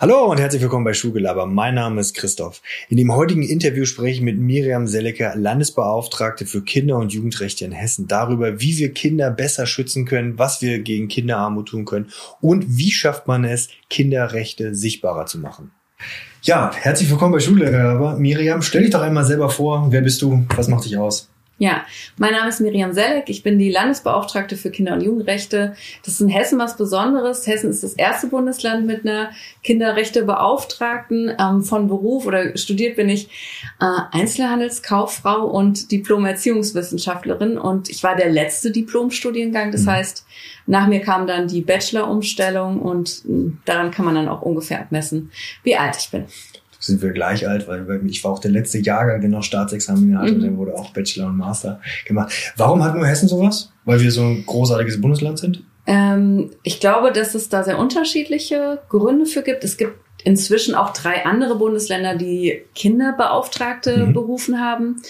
Hallo und herzlich willkommen bei Schulgelaber. Mein Name ist Christoph. In dem heutigen Interview spreche ich mit Miriam Sellecker, Landesbeauftragte für Kinder- und Jugendrechte in Hessen, darüber, wie wir Kinder besser schützen können, was wir gegen Kinderarmut tun können und wie schafft man es, Kinderrechte sichtbarer zu machen. Ja, herzlich willkommen bei Schulgelaber. Miriam, stell dich doch einmal selber vor. Wer bist du? Was macht dich aus? Ja, mein Name ist Miriam Selleck. Ich bin die Landesbeauftragte für Kinder- und Jugendrechte. Das ist in Hessen was Besonderes. Hessen ist das erste Bundesland mit einer Kinderrechtebeauftragten. Ähm, von Beruf oder studiert bin ich äh, Einzelhandelskauffrau und Diplom-Erziehungswissenschaftlerin. Und ich war der letzte Diplomstudiengang. Das mhm. heißt, nach mir kam dann die Bachelor-Umstellung und äh, daran kann man dann auch ungefähr messen, wie alt ich bin sind wir gleich alt, weil, weil ich war auch der letzte Jahrgang, der noch Staatsexamen hatte, mhm. der wurde auch Bachelor und Master gemacht. Warum hat nur Hessen sowas? Weil wir so ein großartiges Bundesland sind? Ähm, ich glaube, dass es da sehr unterschiedliche Gründe für gibt. Es gibt inzwischen auch drei andere Bundesländer, die Kinderbeauftragte mhm. berufen haben.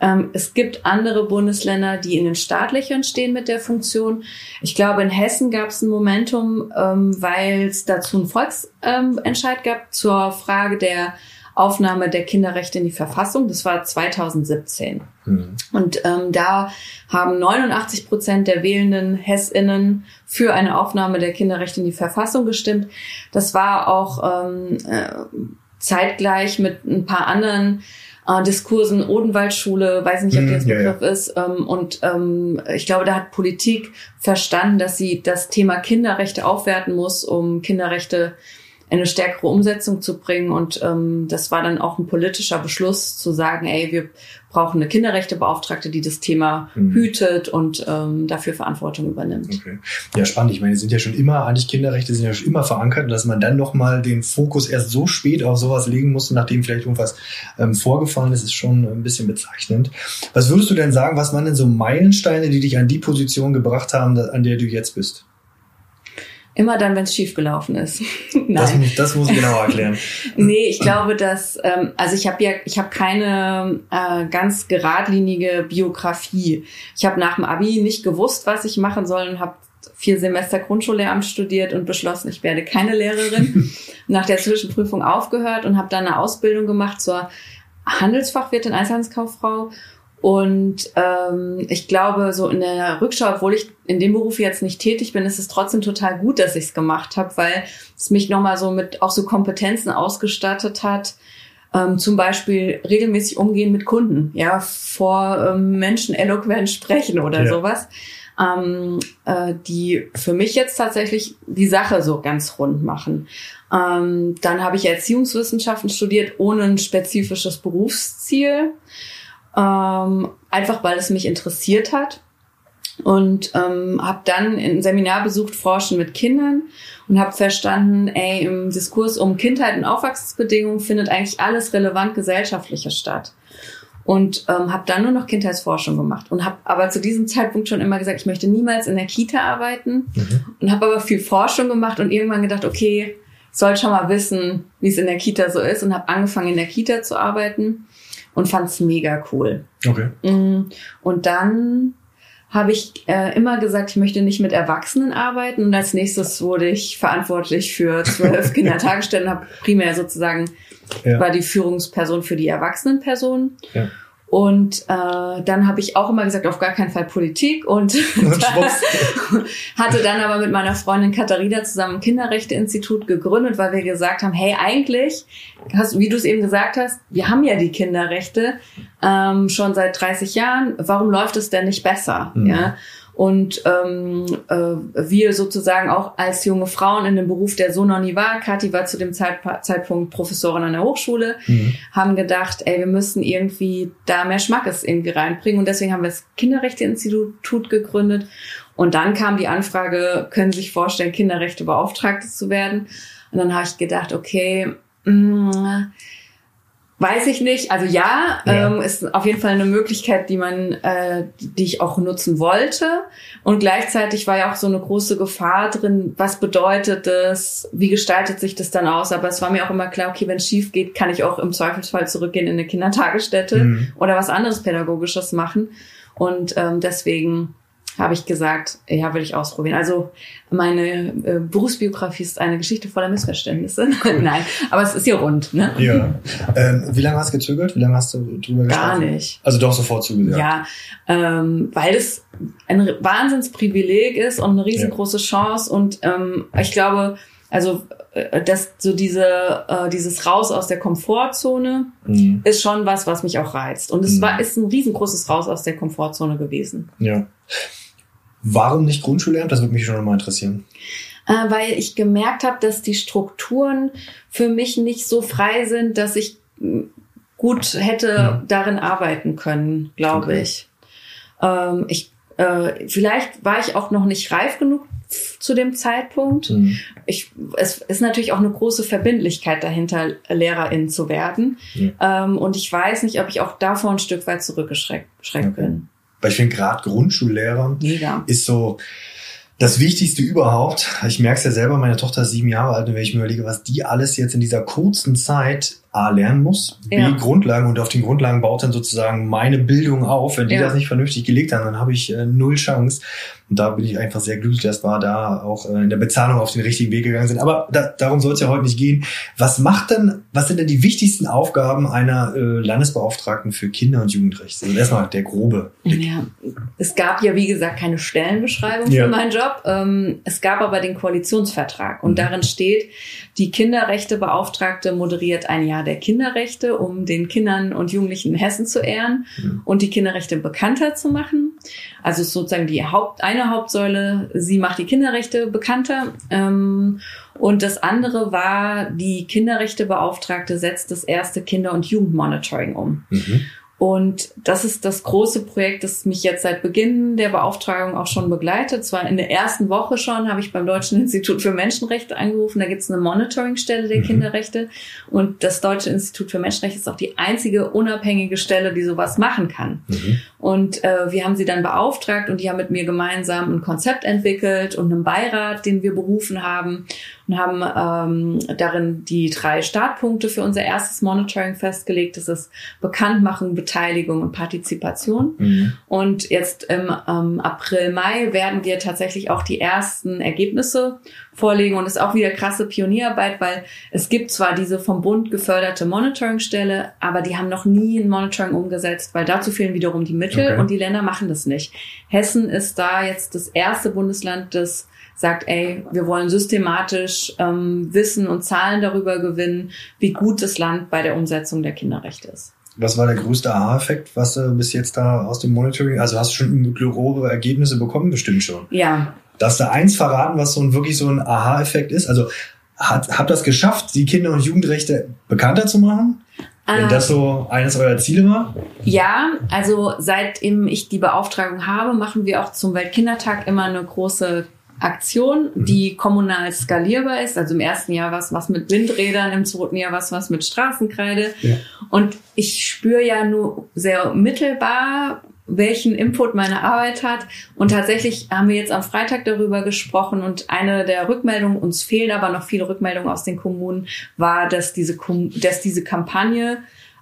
Ähm, es gibt andere Bundesländer, die in den Startlöchern stehen mit der Funktion. Ich glaube, in Hessen gab es ein Momentum, ähm, weil es dazu einen Volksentscheid gab zur Frage der Aufnahme der Kinderrechte in die Verfassung. Das war 2017. Mhm. Und ähm, da haben 89 Prozent der wählenden Hessinnen für eine Aufnahme der Kinderrechte in die Verfassung gestimmt. Das war auch ähm, äh, zeitgleich mit ein paar anderen äh, Diskursen, Odenwaldschule, weiß nicht, ob mhm, das Begriff ja, ja. ist. Ähm, und ähm, ich glaube, da hat Politik verstanden, dass sie das Thema Kinderrechte aufwerten muss, um Kinderrechte eine stärkere Umsetzung zu bringen. Und ähm, das war dann auch ein politischer Beschluss zu sagen, ey, wir brauchen eine Kinderrechtebeauftragte, die das Thema mhm. hütet und ähm, dafür Verantwortung übernimmt. Okay. Ja, spannend. Ich meine, die sind ja schon immer, eigentlich Kinderrechte sind ja schon immer verankert und dass man dann nochmal den Fokus erst so spät auf sowas legen musste, nachdem vielleicht irgendwas ähm, vorgefallen ist, ist schon ein bisschen bezeichnend. Was würdest du denn sagen, was waren denn so Meilensteine, die dich an die Position gebracht haben, an der du jetzt bist? Immer dann, wenn es schiefgelaufen ist. Nein. Das, muss, das muss ich genau erklären. nee, ich glaube, dass, ähm, also ich habe ja, ich habe keine äh, ganz geradlinige Biografie. Ich habe nach dem Abi nicht gewusst, was ich machen soll und habe vier Semester Grundschullehramt studiert und beschlossen, ich werde keine Lehrerin. nach der Zwischenprüfung aufgehört und habe dann eine Ausbildung gemacht zur Handelsfachwirtin, Einzelhandelskauffrau und ähm, ich glaube, so in der Rückschau, obwohl ich in dem Beruf jetzt nicht tätig bin, ist es trotzdem total gut, dass ich es gemacht habe, weil es mich nochmal so mit auch so Kompetenzen ausgestattet hat. Ähm, zum Beispiel regelmäßig umgehen mit Kunden, ja, vor ähm, Menschen eloquent sprechen oder ja. sowas, ähm, äh, die für mich jetzt tatsächlich die Sache so ganz rund machen. Ähm, dann habe ich Erziehungswissenschaften studiert ohne ein spezifisches Berufsziel ähm, einfach weil es mich interessiert hat und ähm, habe dann ein Seminar besucht, Forschen mit Kindern und habe verstanden, ey, im Diskurs um Kindheit und Aufwachsbedingungen findet eigentlich alles relevant gesellschaftliche statt. Und ähm, habe dann nur noch Kindheitsforschung gemacht und habe aber zu diesem Zeitpunkt schon immer gesagt, ich möchte niemals in der Kita arbeiten mhm. und habe aber viel Forschung gemacht und irgendwann gedacht, okay, soll schon mal wissen, wie es in der Kita so ist und habe angefangen in der Kita zu arbeiten und fand es mega cool. Okay. Mm, und dann habe ich äh, immer gesagt, ich möchte nicht mit Erwachsenen arbeiten. Und als nächstes wurde ich verantwortlich für zwölf Kindertagesstätten, habe primär sozusagen ja. war die Führungsperson für die erwachsenen Personen. Ja. Und äh, dann habe ich auch immer gesagt, auf gar keinen Fall Politik und, hatte dann aber mit meiner Freundin Katharina zusammen ein Kinderrechteinstitut gegründet, weil wir gesagt haben, hey, eigentlich, hast, wie du es eben gesagt hast, wir haben ja die Kinderrechte ähm, schon seit 30 Jahren, warum läuft es denn nicht besser? Mhm. Ja? Und ähm, äh, wir sozusagen auch als junge Frauen in dem Beruf, der so noch nie war, Kathi war zu dem Zeit, Zeitpunkt Professorin an der Hochschule, mhm. haben gedacht, ey, wir müssen irgendwie da mehr Schmackes irgendwie reinbringen. Und deswegen haben wir das Kinderrechteinstitut gegründet. Und dann kam die Anfrage, können Sie sich vorstellen, Kinderrechtebeauftragte zu werden? Und dann habe ich gedacht, okay, mh, mm, Weiß ich nicht. Also ja, ja. Ähm, ist auf jeden Fall eine Möglichkeit, die man, äh, die ich auch nutzen wollte. Und gleichzeitig war ja auch so eine große Gefahr drin. Was bedeutet das? Wie gestaltet sich das dann aus? Aber es war mir auch immer klar, okay, wenn es schief geht, kann ich auch im Zweifelsfall zurückgehen in eine Kindertagesstätte mhm. oder was anderes Pädagogisches machen. Und ähm, deswegen habe ich gesagt, ja, will ich ausprobieren. Also meine äh, Berufsbiografie ist eine Geschichte voller Missverständnisse. Cool. Nein, aber es ist ja rund. Ne? Ja. Ähm, wie lange hast du gezögert? Wie lange hast du drüber gesprochen? Gar nicht. Also doch sofort zugesagt. Ja, ähm, weil es ein Wahnsinnsprivileg ist und eine riesengroße ja. Chance und ähm, ich glaube, also äh, das so diese äh, dieses raus aus der Komfortzone mhm. ist schon was, was mich auch reizt und es mhm. war ist ein riesengroßes raus aus der Komfortzone gewesen. Ja. Warum nicht Grundschullehramt? Das würde mich schon nochmal interessieren. Äh, weil ich gemerkt habe, dass die Strukturen für mich nicht so frei sind, dass ich gut hätte ja. darin arbeiten können, glaube okay. ich. Ähm, ich äh, vielleicht war ich auch noch nicht reif genug zu dem Zeitpunkt. Mhm. Ich, es ist natürlich auch eine große Verbindlichkeit dahinter, Lehrerin zu werden. Mhm. Ähm, und ich weiß nicht, ob ich auch davor ein Stück weit zurückgeschreckt okay. bin. Weil ich finde, gerade Grundschullehrer Mega. ist so das Wichtigste überhaupt. Ich merke es ja selber, meine Tochter ist sieben Jahre alt und wenn ich mir überlege, was die alles jetzt in dieser kurzen Zeit A lernen muss, B ja. Grundlagen und auf den Grundlagen baut dann sozusagen meine Bildung auf. Wenn die ja. das nicht vernünftig gelegt haben, dann habe ich äh, null Chance. Und da bin ich einfach sehr glücklich, dass wir da auch äh, in der Bezahlung auf den richtigen Weg gegangen sind. Aber da, darum soll es ja heute nicht gehen. Was macht denn, was sind denn die wichtigsten Aufgaben einer äh, Landesbeauftragten für Kinder- und Jugendrecht? Also erstmal der grobe. Blick. Ja, es gab ja, wie gesagt, keine Stellenbeschreibung ja. für meinen Job. Ähm, es gab aber den Koalitionsvertrag und mhm. darin steht, die Kinderrechtebeauftragte moderiert ein Jahr der Kinderrechte, um den Kindern und Jugendlichen in Hessen zu ehren mhm. und die Kinderrechte bekannter zu machen. Also sozusagen die Haupt, eine Hauptsäule, sie macht die Kinderrechte bekannter. Ähm, und das andere war, die Kinderrechtebeauftragte setzt das erste Kinder- und Jugendmonitoring um. Mhm. Und das ist das große Projekt, das mich jetzt seit Beginn der Beauftragung auch schon begleitet. Zwar in der ersten Woche schon habe ich beim Deutschen Institut für Menschenrechte angerufen. Da gibt es eine Monitoringstelle der mhm. Kinderrechte. Und das Deutsche Institut für Menschenrechte ist auch die einzige unabhängige Stelle, die sowas machen kann. Mhm. Und äh, wir haben sie dann beauftragt und die haben mit mir gemeinsam ein Konzept entwickelt und einen Beirat, den wir berufen haben und haben ähm, darin die drei Startpunkte für unser erstes Monitoring festgelegt. Das ist Bekanntmachen, Beteiligung und Partizipation. Mhm. Und jetzt im ähm, April, Mai werden wir tatsächlich auch die ersten Ergebnisse vorlegen. Und das ist auch wieder krasse Pionierarbeit, weil es gibt zwar diese vom Bund geförderte Monitoringstelle, aber die haben noch nie ein Monitoring umgesetzt, weil dazu fehlen wiederum die Mittel okay. und die Länder machen das nicht. Hessen ist da jetzt das erste Bundesland, das sagt, ey, wir wollen systematisch ähm, Wissen und Zahlen darüber gewinnen, wie gut das Land bei der Umsetzung der Kinderrechte ist. Was war der größte Aha-Effekt, was du bis jetzt da aus dem Monitoring, also hast du schon grobe Ergebnisse bekommen? Bestimmt schon. Ja. Darfst du eins verraten, was so ein wirklich so ein Aha-Effekt ist? Also hat, habt das geschafft, die Kinder- und Jugendrechte bekannter zu machen? Wenn ah. das so eines eurer Ziele war? Ja, also seitdem ich die Beauftragung habe, machen wir auch zum Weltkindertag immer eine große Aktion, mhm. die kommunal skalierbar ist. Also im ersten Jahr was was mit Windrädern, im zweiten Jahr was was mit Straßenkreide. Ja. Und ich spüre ja nur sehr mittelbar, welchen Input meine Arbeit hat. Und tatsächlich haben wir jetzt am Freitag darüber gesprochen und eine der Rückmeldungen, uns fehlen aber noch viele Rückmeldungen aus den Kommunen, war, dass diese, dass diese Kampagne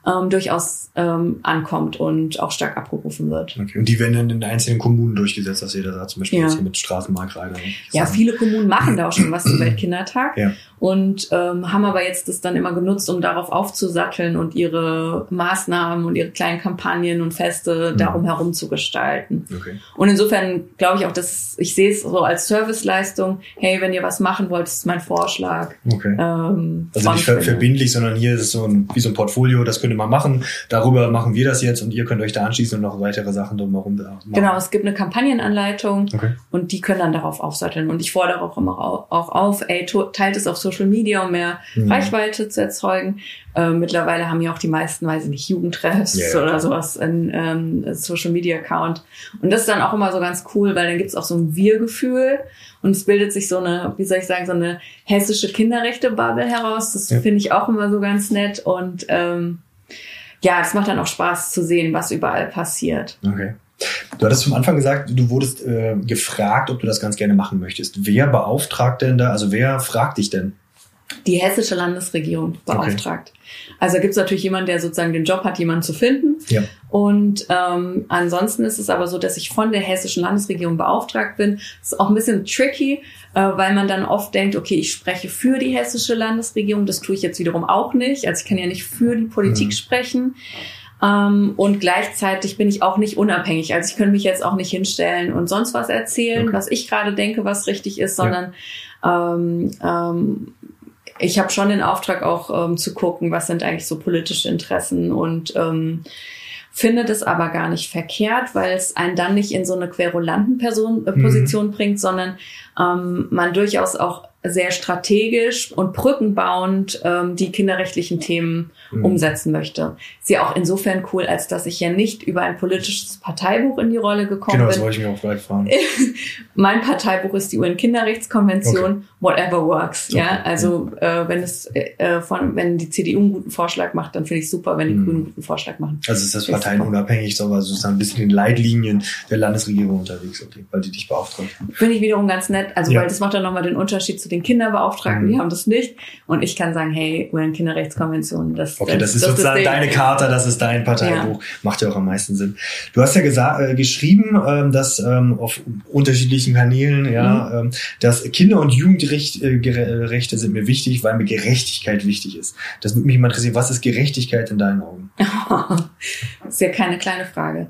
ähm, durchaus ähm, ankommt und auch stark abgerufen wird. Okay. Und die werden dann in den einzelnen Kommunen durchgesetzt, dass jeder da zum Beispiel ja. jetzt hier mit Straßenmarktreiter. Ja, viele Kommunen machen da auch schon was zum Weltkindertag ja. Und ähm, haben aber jetzt das dann immer genutzt, um darauf aufzusatteln und ihre Maßnahmen und ihre kleinen Kampagnen und Feste mhm. darum herum zu gestalten. Okay. Und insofern glaube ich auch, dass ich sehe es so als Serviceleistung. Hey, wenn ihr was machen wollt, ist mein Vorschlag. Okay. Ähm, also nicht verbindlich, sondern hier ist es so ein, wie so ein Portfolio, das könnte mal machen. Darüber machen wir das jetzt und ihr könnt euch da anschließen und noch weitere Sachen drumherum machen. Genau, es gibt eine Kampagnenanleitung okay. und die können dann darauf aufsatteln. Und ich fordere auch immer auch auf, ey, teilt es auf Social Media, um mehr mhm. Reichweite zu erzeugen. Äh, mittlerweile haben ja auch die meisten, weiß ich nicht, Jugendtreffs yeah. oder sowas in ähm, Social Media Account. Und das ist dann auch immer so ganz cool, weil dann gibt's auch so ein Wir-Gefühl und es bildet sich so eine, wie soll ich sagen, so eine hessische Kinderrechte-Bubble heraus. Das ja. finde ich auch immer so ganz nett und ähm, ja, es macht dann auch Spaß zu sehen, was überall passiert. Okay. Du hattest zum Anfang gesagt, du wurdest äh, gefragt, ob du das ganz gerne machen möchtest. Wer beauftragt denn da, also wer fragt dich denn? die hessische Landesregierung beauftragt. Okay. Also gibt es natürlich jemanden, der sozusagen den Job hat, jemanden zu finden. Ja. Und ähm, ansonsten ist es aber so, dass ich von der hessischen Landesregierung beauftragt bin. Das ist auch ein bisschen tricky, äh, weil man dann oft denkt, okay, ich spreche für die hessische Landesregierung. Das tue ich jetzt wiederum auch nicht. Also ich kann ja nicht für die Politik mhm. sprechen. Ähm, und gleichzeitig bin ich auch nicht unabhängig. Also ich könnte mich jetzt auch nicht hinstellen und sonst was erzählen, okay. was ich gerade denke, was richtig ist, sondern ja. ähm, ähm, ich habe schon den Auftrag auch ähm, zu gucken, was sind eigentlich so politische Interessen und ähm, finde das aber gar nicht verkehrt, weil es einen dann nicht in so eine querulanten Person, äh, Position mhm. bringt, sondern ähm, man durchaus auch sehr strategisch und brückenbauend ähm, die kinderrechtlichen Themen mhm. umsetzen möchte. Ist ja auch insofern cool, als dass ich ja nicht über ein politisches Parteibuch in die Rolle gekommen genau, bin. Genau, das wollte ich mir auch gleich fragen. mein Parteibuch ist die UN-Kinderrechtskonvention, okay. whatever works. Okay. Ja, also äh, wenn es äh, von wenn die CDU einen guten Vorschlag macht, dann finde ich super, wenn die mhm. Grünen einen guten Vorschlag machen. Also ist das parteienunabhängig, so also ist ein bisschen in Leitlinien der Landesregierung unterwegs, okay, weil die dich beauftragen. Finde ich wiederum ganz nett, also ja. weil das macht dann nochmal den Unterschied zu den Kinderbeauftragten, mhm. die haben das nicht. Und ich kann sagen, hey, UN-Kinderrechtskonvention, das Okay, das, das ist das sozusagen ist deine Charta, das ist dein Parteibuch. Ja. Macht ja auch am meisten Sinn. Du hast ja gesagt, äh, geschrieben, ähm, dass ähm, auf unterschiedlichen Kanälen, ja, mhm. ähm, dass Kinder- und Jugendrechte äh, sind mir wichtig, weil mir Gerechtigkeit wichtig ist. Das würde mich mal interessieren. Was ist Gerechtigkeit in deinen Augen? das ist ja keine kleine Frage.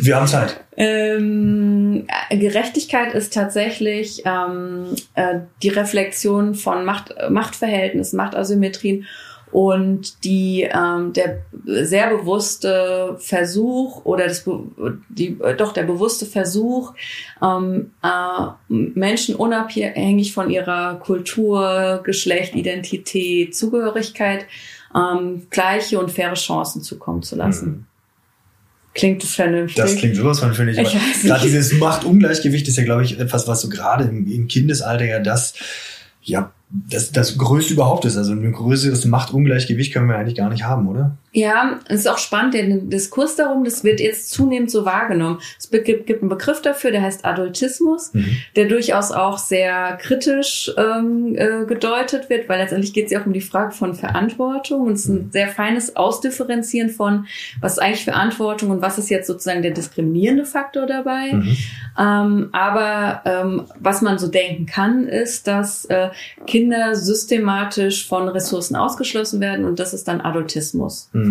Wir haben Zeit. Ähm, Gerechtigkeit ist tatsächlich ähm, äh, die Reflexion von Macht, Machtverhältnissen, Machtasymmetrien und die ähm, der sehr bewusste Versuch oder das die doch der bewusste Versuch ähm, äh, Menschen unabhängig von ihrer Kultur, Geschlecht, Identität, Zugehörigkeit ähm, gleiche und faire Chancen zukommen zu lassen. Mhm. Klingt das vernünftig? Das klingt sowas vernünftig. Gerade dieses Machtungleichgewicht ist ja, glaube ich, etwas, was so gerade im, im Kindesalter ja das ja das, das Größte überhaupt ist. Also ein größeres Machtungleichgewicht können wir eigentlich gar nicht haben, oder? Ja, es ist auch spannend, der Diskurs darum, das wird jetzt zunehmend so wahrgenommen. Es gibt, gibt einen Begriff dafür, der heißt Adultismus, mhm. der durchaus auch sehr kritisch ähm, äh, gedeutet wird, weil letztendlich geht es ja auch um die Frage von Verantwortung und es ist ein mhm. sehr feines Ausdifferenzieren von, was ist eigentlich Verantwortung und was ist jetzt sozusagen der diskriminierende Faktor dabei. Mhm. Ähm, aber ähm, was man so denken kann, ist, dass äh, Kinder systematisch von Ressourcen ausgeschlossen werden und das ist dann Adultismus. Mhm.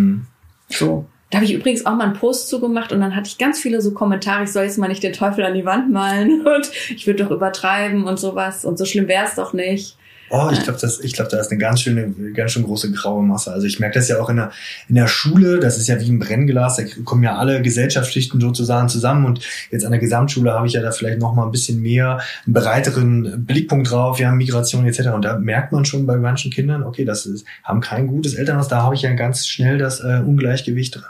So. Da habe ich übrigens auch mal einen Post zugemacht und dann hatte ich ganz viele so Kommentare, ich soll jetzt mal nicht den Teufel an die Wand malen und ich würde doch übertreiben und sowas und so schlimm wäre es doch nicht. Oh, ich glaube, das, ich glaube, da ist eine ganz schöne, ganz schön große graue Masse. Also ich merke das ja auch in der, in der Schule. Das ist ja wie ein Brennglas. Da kommen ja alle Gesellschaftsschichten sozusagen zusammen. Und jetzt an der Gesamtschule habe ich ja da vielleicht noch mal ein bisschen mehr, einen breiteren Blickpunkt drauf. Wir haben Migration etc. Und da merkt man schon bei manchen Kindern, okay, das ist, haben kein gutes Elternhaus. Da habe ich ja ganz schnell das äh, Ungleichgewicht dran.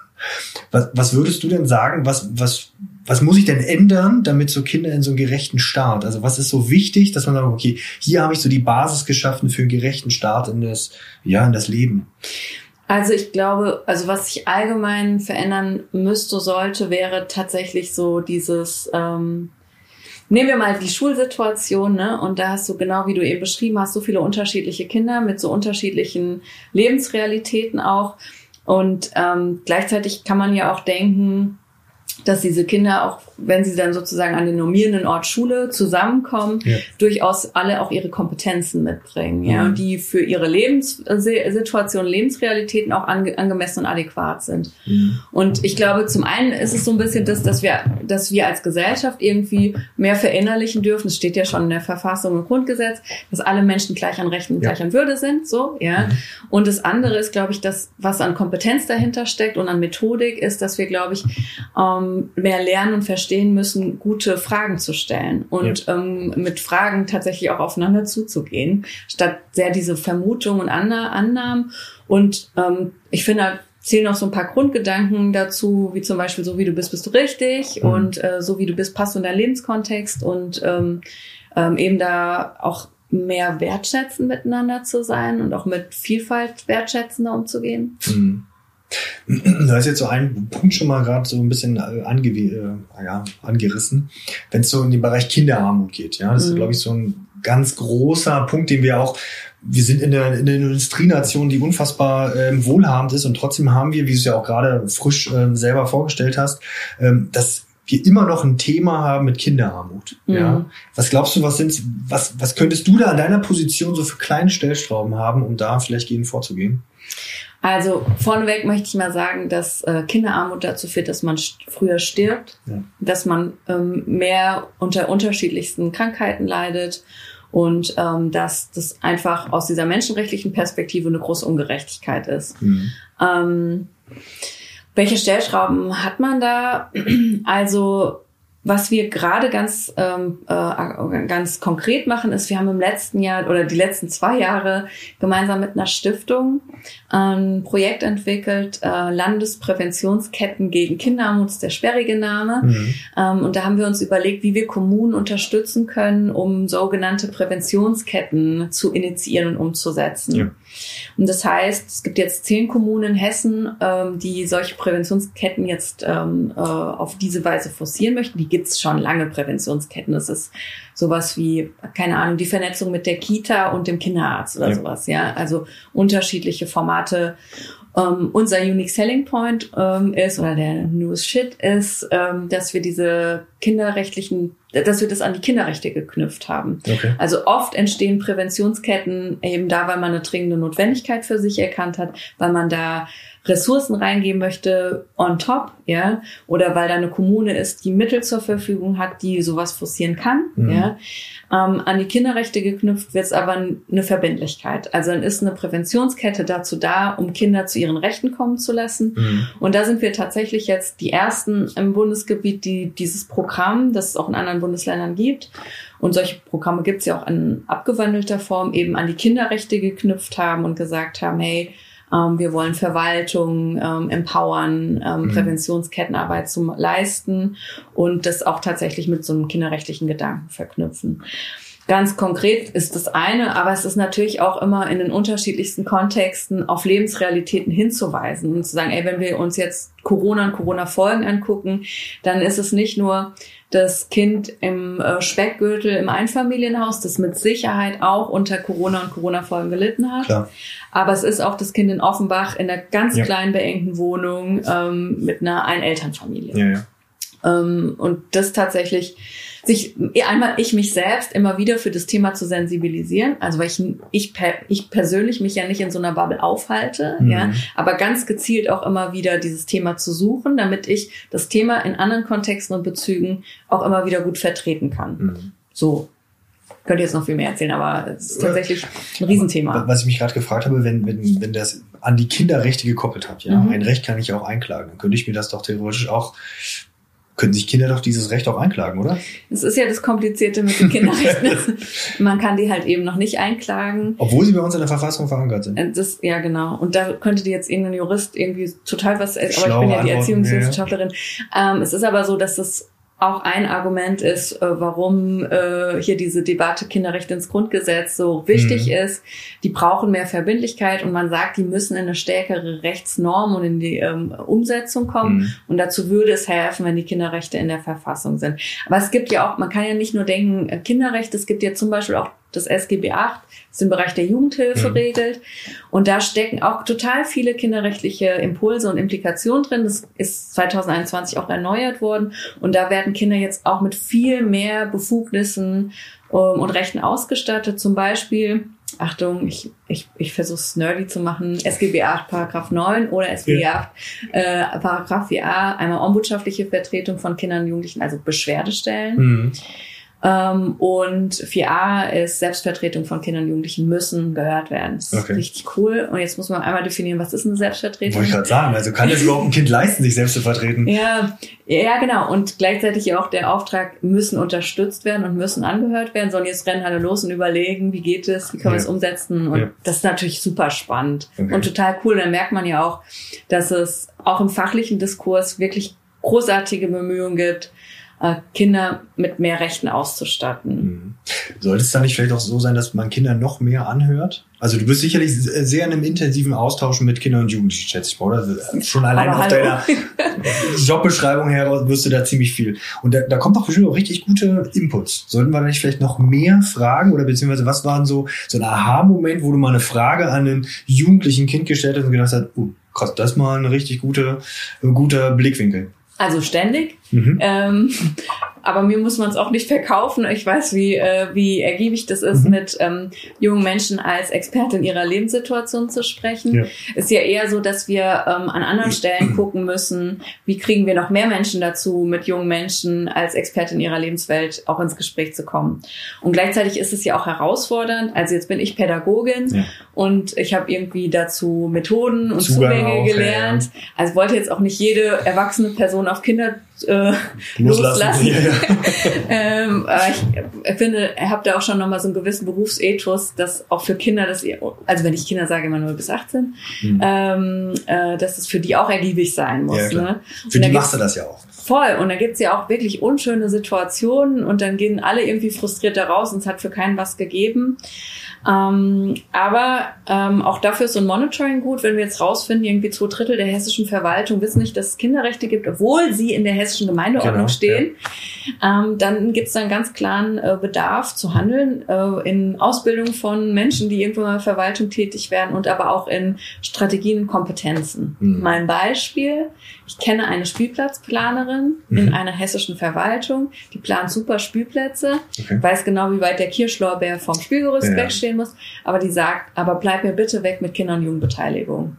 Was, was würdest du denn sagen? Was, was was muss ich denn ändern, damit so Kinder in so einen gerechten Start? Also was ist so wichtig, dass man sagt, okay, hier habe ich so die Basis geschaffen für einen gerechten Start in das, ja, in das Leben. Also ich glaube, also was sich allgemein verändern müsste, sollte, wäre tatsächlich so dieses, ähm, nehmen wir mal die Schulsituation, ne? Und da hast du genau wie du eben beschrieben hast, so viele unterschiedliche Kinder mit so unterschiedlichen Lebensrealitäten auch. Und ähm, gleichzeitig kann man ja auch denken, dass diese Kinder auch, wenn sie dann sozusagen an den normierenden Ort Schule zusammenkommen, ja. durchaus alle auch ihre Kompetenzen mitbringen, ja, mhm. die für ihre Lebenssituation, Lebensrealitäten auch ange angemessen und adäquat sind. Mhm. Und ich glaube, zum einen ist es so ein bisschen das, dass wir, dass wir als Gesellschaft irgendwie mehr verinnerlichen dürfen. Es steht ja schon in der Verfassung und Grundgesetz, dass alle Menschen gleich an Rechten und ja. gleich an Würde sind, so, ja. Mhm. Und das andere ist, glaube ich, das, was an Kompetenz dahinter steckt und an Methodik ist, dass wir, glaube ich, ähm, mehr lernen und verstehen müssen, gute Fragen zu stellen und ja. ähm, mit Fragen tatsächlich auch aufeinander zuzugehen, statt sehr diese Vermutungen und Annahmen. Und ähm, ich finde, zählen noch so ein paar Grundgedanken dazu, wie zum Beispiel so wie du bist, bist du richtig mhm. und äh, so wie du bist, passt in deinen Lebenskontext und ähm, ähm, eben da auch mehr wertschätzen miteinander zu sein und auch mit Vielfalt wertschätzender umzugehen. Mhm. Du hast jetzt so einen Punkt schon mal gerade so ein bisschen äh, ange äh, ja, angerissen, wenn es so in den Bereich Kinderarmut geht. Ja, das mhm. ist, glaube ich, so ein ganz großer Punkt, den wir auch wir sind in einer, in einer Industrienation, die unfassbar ähm, wohlhabend ist und trotzdem haben wir, wie du es ja auch gerade frisch ähm, selber vorgestellt hast, ähm, dass wir immer noch ein Thema haben mit Kinderarmut. Mhm. Ja. Was glaubst du, was sind, was, was könntest du da an deiner Position so für kleine Stellschrauben haben, um da vielleicht gegen vorzugehen? Also vorneweg möchte ich mal sagen, dass äh, Kinderarmut dazu führt, dass man st früher stirbt, ja. dass man ähm, mehr unter unterschiedlichsten Krankheiten leidet und ähm, dass das einfach aus dieser menschenrechtlichen Perspektive eine große Ungerechtigkeit ist. Mhm. Ähm, welche Stellschrauben hat man da? Also was wir gerade ganz, ähm, äh, ganz konkret machen, ist, wir haben im letzten Jahr oder die letzten zwei Jahre gemeinsam mit einer Stiftung ein Projekt entwickelt, äh, Landespräventionsketten gegen Kinderarmut, ist der sperrige Name. Mhm. Ähm, und da haben wir uns überlegt, wie wir Kommunen unterstützen können, um sogenannte Präventionsketten zu initiieren und umzusetzen. Ja. Und das heißt, es gibt jetzt zehn Kommunen in Hessen, ähm, die solche Präventionsketten jetzt ähm, äh, auf diese Weise forcieren möchten. Die gibt's schon lange Präventionsketten. Das ist sowas wie, keine Ahnung, die Vernetzung mit der Kita und dem Kinderarzt oder ja. sowas, ja. Also unterschiedliche Formate. Ähm, unser Unique Selling Point ähm, ist oder der News Shit ist, ähm, dass wir diese kinderrechtlichen, dass wir das an die Kinderrechte geknüpft haben. Okay. Also oft entstehen Präventionsketten eben da, weil man eine dringende Notwendigkeit für sich erkannt hat, weil man da Ressourcen reingeben möchte on top, ja, oder weil da eine Kommune ist, die Mittel zur Verfügung hat, die sowas forcieren kann, mhm. ja. Ähm, an die Kinderrechte geknüpft wird es aber eine Verbindlichkeit. Also dann ist eine Präventionskette dazu da, um Kinder zu ihren Rechten kommen zu lassen. Mhm. Und da sind wir tatsächlich jetzt die ersten im Bundesgebiet, die dieses Programm, das es auch in anderen Bundesländern gibt, und solche Programme gibt es ja auch in abgewandelter Form, eben an die Kinderrechte geknüpft haben und gesagt haben, hey, wir wollen Verwaltung ähm, empowern, ähm, mhm. Präventionskettenarbeit zu leisten und das auch tatsächlich mit so einem kinderrechtlichen Gedanken verknüpfen. Ganz konkret ist das eine, aber es ist natürlich auch immer in den unterschiedlichsten Kontexten auf Lebensrealitäten hinzuweisen und zu sagen, ey, wenn wir uns jetzt Corona und Corona-Folgen angucken, dann ist es nicht nur das Kind im äh, Speckgürtel im Einfamilienhaus, das mit Sicherheit auch unter Corona und Corona-Folgen gelitten hat. Klar. Aber es ist auch das Kind in Offenbach in einer ganz ja. kleinen, beengten Wohnung ähm, mit einer Einelternfamilie. Ja, ja. Ähm, und das tatsächlich sich einmal ich mich selbst immer wieder für das Thema zu sensibilisieren, also weil ich ich, ich persönlich mich ja nicht in so einer Bubble aufhalte, mhm. ja, aber ganz gezielt auch immer wieder dieses Thema zu suchen, damit ich das Thema in anderen Kontexten und Bezügen auch immer wieder gut vertreten kann. Mhm. So könnte jetzt noch viel mehr erzählen, aber es ist tatsächlich ein Riesenthema. Was ich mich gerade gefragt habe, wenn, wenn, wenn das an die Kinderrechte gekoppelt hat, ja, mhm. ein Recht kann ich auch einklagen, dann könnte ich mir das doch theoretisch auch können sich Kinder doch dieses Recht auch einklagen, oder? Das ist ja das Komplizierte mit den Kinderrechten. Man kann die halt eben noch nicht einklagen. Obwohl sie bei uns in der Verfassung verankert sind. Äh, das, ja, genau. Und da könnte dir jetzt irgendein Jurist irgendwie total was, aber ich bin ja die Erziehungswissenschaftlerin. Ja. Ähm, es ist aber so, dass es auch ein Argument ist, äh, warum äh, hier diese Debatte Kinderrechte ins Grundgesetz so wichtig mhm. ist. Die brauchen mehr Verbindlichkeit und man sagt, die müssen in eine stärkere Rechtsnorm und in die ähm, Umsetzung kommen. Mhm. Und dazu würde es helfen, wenn die Kinderrechte in der Verfassung sind. Aber es gibt ja auch, man kann ja nicht nur denken, äh, Kinderrechte, es gibt ja zum Beispiel auch das SGB 8, das im Bereich der Jugendhilfe mhm. regelt. Und da stecken auch total viele kinderrechtliche Impulse und Implikationen drin. Das ist 2021 auch erneuert worden. Und da werden Kinder jetzt auch mit viel mehr Befugnissen um, ähm, und Rechten ausgestattet. Zum Beispiel, Achtung, ich, ich, ich versuche es nerdy zu machen, SGB 8 Paragraph 9 oder SGB ja. 8 äh, Paragraph 4a, einmal ombudschaftliche Vertretung von Kindern und Jugendlichen, also Beschwerdestellen. Mhm. Ähm, und 4a ist Selbstvertretung von Kindern und Jugendlichen müssen gehört werden. Das ist okay. richtig cool. Und jetzt muss man einmal definieren, was ist eine Selbstvertretung? Wollte ich gerade sagen. Also kann das überhaupt ein Kind leisten, sich selbst zu vertreten? Ja, ja, genau. Und gleichzeitig auch der Auftrag, müssen unterstützt werden und müssen angehört werden. Sondern jetzt rennen alle los und überlegen, wie geht es, wie können wir es umsetzen. Und ja. das ist natürlich super spannend okay. und total cool. Dann merkt man ja auch, dass es auch im fachlichen Diskurs wirklich großartige Bemühungen gibt, Kinder mit mehr Rechten auszustatten. Mhm. Sollte es da nicht vielleicht auch so sein, dass man Kinder noch mehr anhört? Also du bist sicherlich sehr in einem intensiven Austausch mit Kindern und Jugendlichen, schätze ich mal, oder? Schon allein auf deiner Jobbeschreibung heraus wirst du da ziemlich viel. Und da, da kommt doch bestimmt auch richtig gute Inputs. Sollten wir nicht vielleicht noch mehr fragen oder beziehungsweise was waren so, so ein Aha-Moment, wo du mal eine Frage an einen jugendlichen Kind gestellt hast und gedacht hast, oh, krass, das ist mal ein richtig guter, guter Blickwinkel. Also ständig. Mhm. Ähm, aber mir muss man es auch nicht verkaufen. Ich weiß, wie, äh, wie ergiebig das ist, mhm. mit ähm, jungen Menschen als Expertin ihrer Lebenssituation zu sprechen. Ja. Ist ja eher so, dass wir ähm, an anderen Stellen gucken müssen, wie kriegen wir noch mehr Menschen dazu, mit jungen Menschen als Expertin ihrer Lebenswelt auch ins Gespräch zu kommen. Und gleichzeitig ist es ja auch herausfordernd. Also jetzt bin ich Pädagogin ja. und ich habe irgendwie dazu Methoden und Zugang Zugänge auch, gelernt. Ja, also wollte jetzt auch nicht jede erwachsene Person auf Kinder äh, loslassen. Ja, ja. ähm, aber ich finde, ihr habt da auch schon nochmal so einen gewissen Berufsethos, dass auch für Kinder, dass ihr, also wenn ich Kinder sage, immer nur bis 18, mhm. ähm, äh, dass es für die auch ergiebig sein muss. Ja, ne? Für die machst du das ja auch. Voll. Und da gibt's ja auch wirklich unschöne Situationen und dann gehen alle irgendwie frustriert da raus und es hat für keinen was gegeben. Ähm, aber ähm, auch dafür ist so ein Monitoring gut, wenn wir jetzt rausfinden, irgendwie zwei Drittel der hessischen Verwaltung wissen nicht, dass es Kinderrechte gibt, obwohl sie in der hessischen Gemeindeordnung genau, stehen. Ja. Ähm, dann gibt es einen ganz klaren äh, Bedarf zu handeln äh, in Ausbildung von Menschen, die irgendwo in der Verwaltung tätig werden und aber auch in Strategien und Kompetenzen. Mhm. Mein Beispiel, ich kenne eine Spielplatzplanerin mhm. in einer hessischen Verwaltung, die plant super Spielplätze, okay. weiß genau, wie weit der Kirschlorbeer vom Spielgerüst ja. wegstehen muss, aber die sagt, aber bleib mir bitte weg mit Kinder- und Jugendbeteiligung.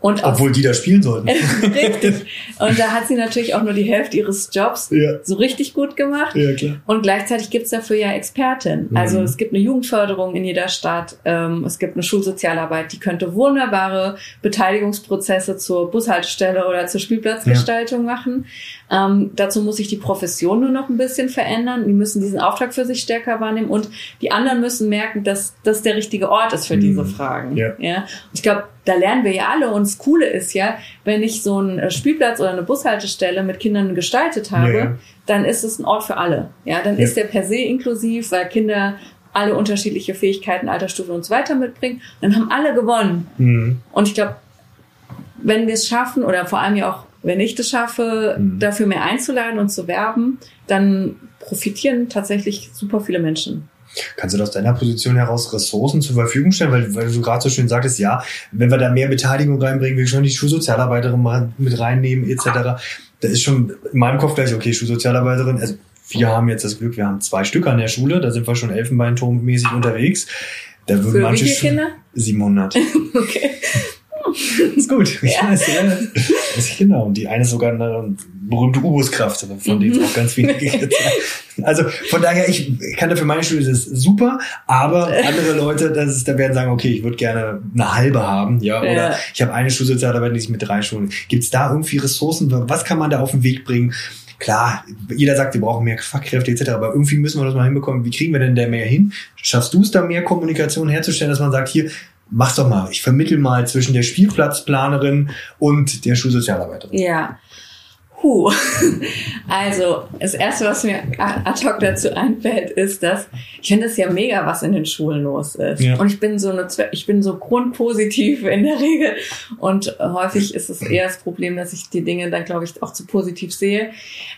Und Obwohl die da spielen sollten. richtig. Und da hat sie natürlich auch nur die Hälfte ihres Jobs ja. so richtig gut gemacht. Ja, klar. Und gleichzeitig gibt's dafür ja Expertin. Mhm. Also es gibt eine Jugendförderung in jeder Stadt, ähm, es gibt eine Schulsozialarbeit, die könnte wunderbare Beteiligungsprozesse zur Bushaltestelle oder zur Spielplatzgestaltung ja. machen. Ähm, dazu muss sich die Profession nur noch ein bisschen verändern. Die müssen diesen Auftrag für sich stärker wahrnehmen und die anderen müssen merken, dass das der richtige Ort ist für mhm. diese Fragen. Ja. ja? Und ich glaube, da lernen wir ja alle. Und das Coole ist ja, wenn ich so einen äh, Spielplatz oder eine Bushaltestelle mit Kindern gestaltet habe, ja, ja. dann ist es ein Ort für alle. Ja, dann ist der per se inklusiv, weil Kinder alle unterschiedliche Fähigkeiten, Altersstufen und so weiter mitbringen. Dann haben alle gewonnen. Mhm. Und ich glaube, wenn wir es schaffen oder vor allem ja auch wenn ich das schaffe, mhm. dafür mehr einzuladen und zu werben, dann profitieren tatsächlich super viele Menschen. Kannst du aus deiner Position heraus Ressourcen zur Verfügung stellen? Weil, weil du gerade so schön sagtest, ja, wenn wir da mehr Beteiligung reinbringen, wir schon die Schulsozialarbeiterin mit reinnehmen, etc. Da ist schon in meinem Kopf gleich, okay, Schulsozialarbeiterin, also wir haben jetzt das Glück, wir haben zwei Stück an der Schule, da sind wir schon elfenbeinturmmäßig unterwegs. Da würden Für manche wie viele Kinder? 700. okay. ist gut. Ja. Weiß, ja. genau. Und die eine ist sogar eine berühmte U-Bus-Kraft, von denen es auch ganz wenige gibt. Also von daher, ich kann für meine Studie das ist super, aber andere Leute, das ist, da werden sagen, okay, ich würde gerne eine halbe haben, ja, oder ja. ich habe eine Schulsozialarbeit, sich mit drei Schulen. Gibt es da irgendwie Ressourcen? Was kann man da auf den Weg bringen? Klar, jeder sagt, wir brauchen mehr Fachkräfte etc., aber irgendwie müssen wir das mal hinbekommen. Wie kriegen wir denn da mehr hin? Schaffst du es da mehr Kommunikation herzustellen, dass man sagt, hier, mach's doch mal. Ich vermittel mal zwischen der Spielplatzplanerin und der Schulsozialarbeiterin. Ja. Huh. Also, das erste, was mir ad hoc dazu einfällt, ist, dass ich finde es ja mega, was in den Schulen los ist. Ja. Und ich bin so eine, ich bin so grundpositiv in der Regel. Und häufig ist es eher das Problem, dass ich die Dinge dann, glaube ich, auch zu positiv sehe.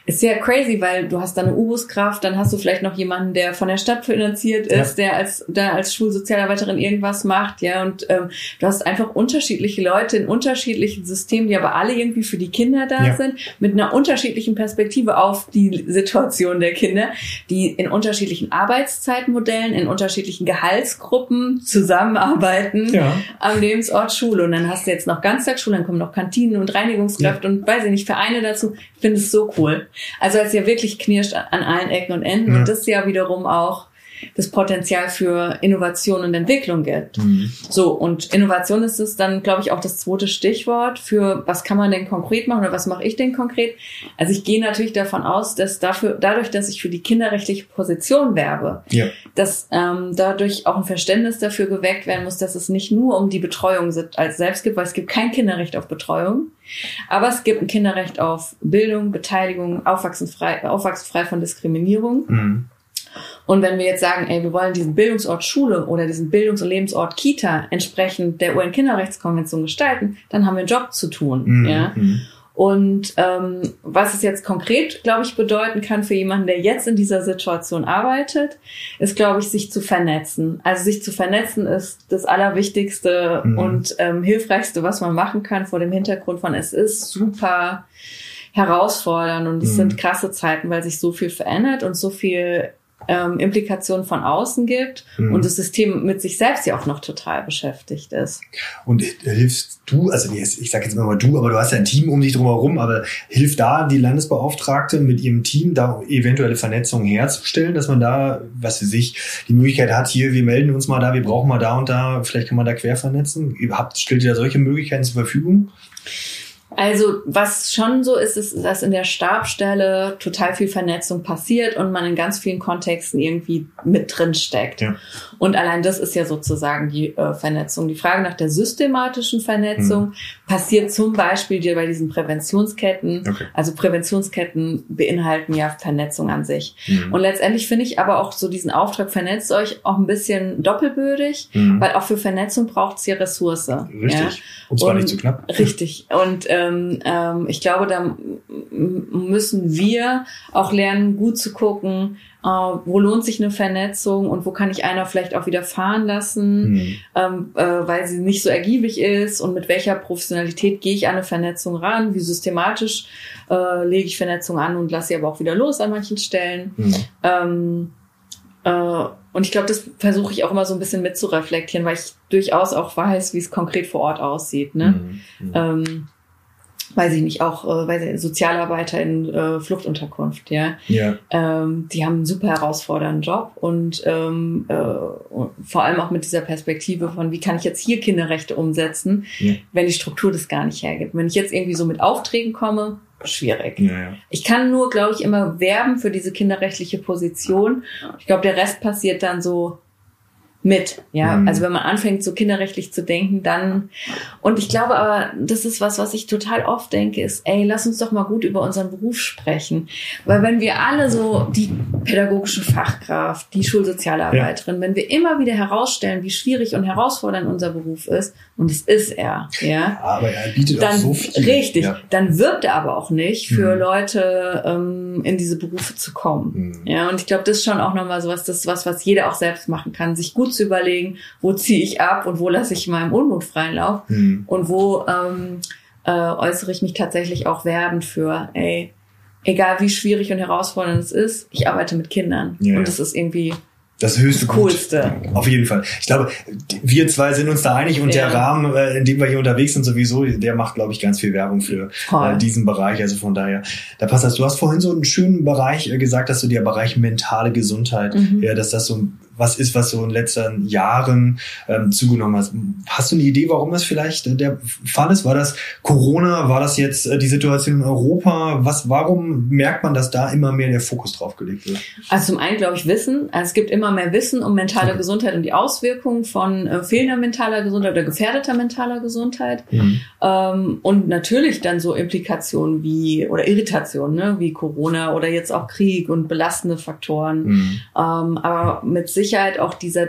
Ist ja crazy, weil du hast da eine U-Bus-Kraft, dann hast du vielleicht noch jemanden, der von der Stadt finanziert ist, ja. der als, da als Schulsozialarbeiterin irgendwas macht, ja. Und ähm, du hast einfach unterschiedliche Leute in unterschiedlichen Systemen, die aber alle irgendwie für die Kinder da ja. sind, mit mit einer unterschiedlichen Perspektive auf die Situation der Kinder, die in unterschiedlichen Arbeitszeitmodellen, in unterschiedlichen Gehaltsgruppen zusammenarbeiten ja. am Lebensort Schule. Und dann hast du jetzt noch Ganztagsschule, dann kommen noch Kantinen und Reinigungskräfte ja. und weiß ich nicht, Vereine dazu. Ich finde es so cool. Also als ja wirklich knirscht an allen Ecken und Enden. Ja. Und das ist ja wiederum auch das Potenzial für Innovation und Entwicklung gibt. Mhm. So, und Innovation ist es dann, glaube ich, auch das zweite Stichwort für, was kann man denn konkret machen oder was mache ich denn konkret? Also ich gehe natürlich davon aus, dass dafür, dadurch, dass ich für die kinderrechtliche Position werbe, ja. dass ähm, dadurch auch ein Verständnis dafür geweckt werden muss, dass es nicht nur um die Betreuung als selbst gibt, weil es gibt kein Kinderrecht auf Betreuung, aber es gibt ein Kinderrecht auf Bildung, Beteiligung, Aufwachsen frei, aufwachsen frei von Diskriminierung. Mhm. Und wenn wir jetzt sagen, ey, wir wollen diesen Bildungsort Schule oder diesen Bildungs- und Lebensort Kita entsprechend der UN-Kinderrechtskonvention gestalten, dann haben wir einen Job zu tun. Mhm. Ja? Mhm. Und ähm, was es jetzt konkret, glaube ich, bedeuten kann für jemanden, der jetzt in dieser Situation arbeitet, ist, glaube ich, sich zu vernetzen. Also sich zu vernetzen ist das Allerwichtigste mhm. und ähm, Hilfreichste, was man machen kann vor dem Hintergrund von, es ist super herausfordernd und es mhm. sind krasse Zeiten, weil sich so viel verändert und so viel ähm, Implikationen von außen gibt mhm. und das System mit sich selbst ja auch noch total beschäftigt ist. Und hilfst du, also ich sage jetzt immer mal du, aber du hast ja ein Team um dich drumherum, aber hilft da die Landesbeauftragte mit ihrem Team, da eventuelle Vernetzungen herzustellen, dass man da, was für sich, die Möglichkeit hat, hier, wir melden uns mal da, wir brauchen mal da und da, vielleicht kann man da quer vernetzen. Habt, stellt ihr da solche Möglichkeiten zur Verfügung? Also was schon so ist, ist, dass in der Stabstelle total viel Vernetzung passiert und man in ganz vielen Kontexten irgendwie mit drin steckt. Ja. Und allein das ist ja sozusagen die äh, Vernetzung. Die Frage nach der systematischen Vernetzung mhm. passiert zum Beispiel bei diesen Präventionsketten. Okay. Also Präventionsketten beinhalten ja Vernetzung an sich. Mhm. Und letztendlich finde ich aber auch so diesen Auftrag, vernetzt euch auch ein bisschen doppelbödig, mhm. weil auch für Vernetzung braucht es ja Ressource. Richtig. Ja? Und zwar nicht zu knapp. Richtig. Und äh, ähm, ähm, ich glaube, da müssen wir auch lernen, gut zu gucken, äh, wo lohnt sich eine Vernetzung und wo kann ich einer vielleicht auch wieder fahren lassen, mhm. ähm, äh, weil sie nicht so ergiebig ist und mit welcher Professionalität gehe ich an eine Vernetzung ran, wie systematisch äh, lege ich Vernetzung an und lasse sie aber auch wieder los an manchen Stellen. Mhm. Ähm, äh, und ich glaube, das versuche ich auch immer so ein bisschen mitzureflektieren, weil ich durchaus auch weiß, wie es konkret vor Ort aussieht. Ne? Mhm. mhm. Ähm, weiß ich nicht, auch äh, weiß ich, Sozialarbeiter in äh, Fluchtunterkunft, ja. ja. Ähm, die haben einen super herausfordernden Job und ähm, äh, vor allem auch mit dieser Perspektive von, wie kann ich jetzt hier Kinderrechte umsetzen, ja. wenn die Struktur das gar nicht hergibt. Wenn ich jetzt irgendwie so mit Aufträgen komme, schwierig. Ja, ja. Ich kann nur, glaube ich, immer werben für diese kinderrechtliche Position. Ich glaube, der Rest passiert dann so mit. Ja, mhm. also wenn man anfängt, so kinderrechtlich zu denken, dann, und ich glaube aber, das ist was, was ich total oft denke, ist, ey, lass uns doch mal gut über unseren Beruf sprechen. Weil wenn wir alle so die pädagogische Fachkraft, die Schulsozialarbeiterin, ja. wenn wir immer wieder herausstellen, wie schwierig und herausfordernd unser Beruf ist, und es ist er, ja. Aber er bietet dann, auch so viel. Richtig. Ja. Dann wirbt er aber auch nicht für mhm. Leute, ähm, in diese Berufe zu kommen. Mhm. Ja, und ich glaube, das ist schon auch nochmal so was, das ist was, was jeder auch selbst machen kann, sich gut zu überlegen, wo ziehe ich ab und wo lasse ich meinem Unmut freien Lauf mhm. und wo ähm, äh, äußere ich mich tatsächlich auch werbend für, ey, egal wie schwierig und herausfordernd es ist, ich arbeite mit Kindern. Ja. Und das ist irgendwie das höchste das Coolste. Gut. Auf jeden Fall. Ich glaube, wir zwei sind uns da einig und ja. der Rahmen, äh, in dem wir hier unterwegs sind, sowieso, der macht, glaube ich, ganz viel Werbung für äh, diesen Bereich. Also von daher, da passt das. Du hast vorhin so einen schönen Bereich äh, gesagt, dass du der Bereich mentale Gesundheit, mhm. ja, dass das so was ist, was so in den letzten Jahren ähm, zugenommen hat. Hast du eine Idee, warum das vielleicht äh, der Fall ist? War das Corona? War das jetzt äh, die Situation in Europa? Was, warum merkt man, dass da immer mehr der Fokus drauf gelegt wird? Also zum einen glaube ich Wissen. Also es gibt immer mehr Wissen um mentale okay. Gesundheit und die Auswirkungen von äh, fehlender mentaler Gesundheit oder gefährdeter mentaler Gesundheit. Mhm. Ähm, und natürlich dann so Implikationen wie oder Irritationen, ne, wie Corona oder jetzt auch Krieg und belastende Faktoren. Mhm. Ähm, aber mit Sicherheit Sicherheit auch dieser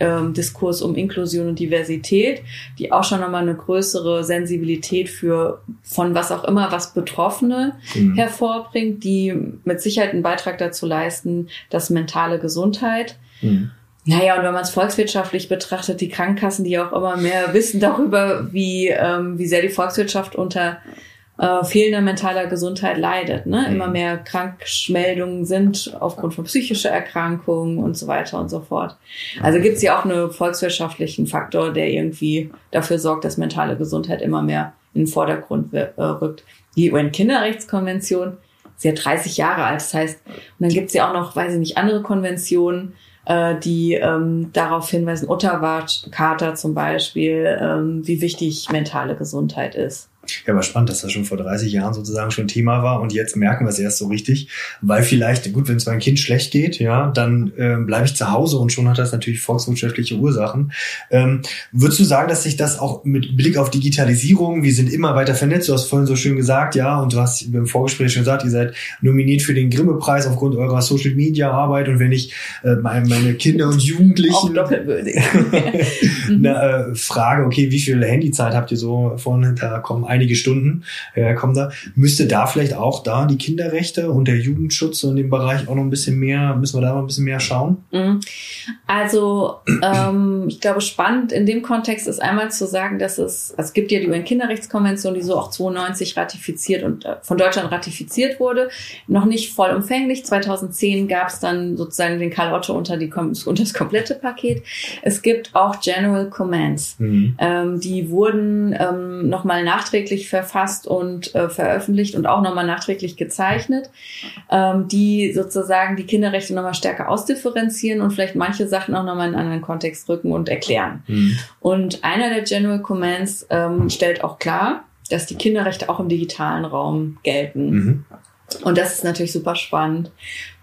ähm, Diskurs um Inklusion und Diversität, die auch schon nochmal eine größere Sensibilität für von was auch immer was Betroffene mhm. hervorbringt, die mit Sicherheit einen Beitrag dazu leisten, dass mentale Gesundheit mhm. Naja, und wenn man es volkswirtschaftlich betrachtet, die Krankenkassen, die auch immer mehr wissen darüber, wie, ähm, wie sehr die Volkswirtschaft unter äh, fehlender mentaler Gesundheit leidet. Ne? Mhm. Immer mehr Krankmeldungen sind aufgrund von psychischer Erkrankungen und so weiter und so fort. Also gibt es ja auch einen volkswirtschaftlichen Faktor, der irgendwie dafür sorgt, dass mentale Gesundheit immer mehr in den Vordergrund äh, rückt. Die UN-Kinderrechtskonvention ist ja 30 Jahre alt. Das heißt, und dann gibt es ja auch noch, weiß ich nicht, andere Konventionen, äh, die ähm, darauf hinweisen, Utterwart-Kater zum Beispiel, ähm, wie wichtig mentale Gesundheit ist. Ja, aber spannend, dass das schon vor 30 Jahren sozusagen schon Thema war und jetzt merken wir es erst so richtig, weil vielleicht, gut, wenn es meinem Kind schlecht geht, ja, dann ähm, bleibe ich zu Hause und schon hat das natürlich volkswirtschaftliche Ursachen. Ähm, würdest du sagen, dass sich das auch mit Blick auf Digitalisierung, wir sind immer weiter vernetzt, du hast vorhin so schön gesagt, ja, und du hast im Vorgespräch schon gesagt, ihr seid nominiert für den Grimme-Preis aufgrund eurer Social-Media-Arbeit und wenn ich äh, meine Kinder und Jugendlichen auch doppelwürdig. na, äh, frage, okay, wie viel Handyzeit habt ihr so vorne, da kommen einige Stunden äh, kommen da. Müsste da vielleicht auch da die Kinderrechte und der Jugendschutz in dem Bereich auch noch ein bisschen mehr, müssen wir da noch ein bisschen mehr schauen? Mhm. Also ähm, ich glaube, spannend in dem Kontext ist einmal zu sagen, dass es, also es gibt ja die UN-Kinderrechtskonvention, die so auch 92 ratifiziert und äh, von Deutschland ratifiziert wurde. Noch nicht vollumfänglich. 2010 gab es dann sozusagen den Karl Otto unter, die, unter das komplette Paket. Es gibt auch General Commands. Mhm. Ähm, die wurden ähm, nochmal nachträglich nachträglich verfasst und äh, veröffentlicht und auch nochmal nachträglich gezeichnet, ähm, die sozusagen die Kinderrechte nochmal stärker ausdifferenzieren und vielleicht manche Sachen auch nochmal in einen anderen Kontext rücken und erklären. Mhm. Und einer der General Commands ähm, stellt auch klar, dass die Kinderrechte auch im digitalen Raum gelten. Mhm. Und das ist natürlich super spannend,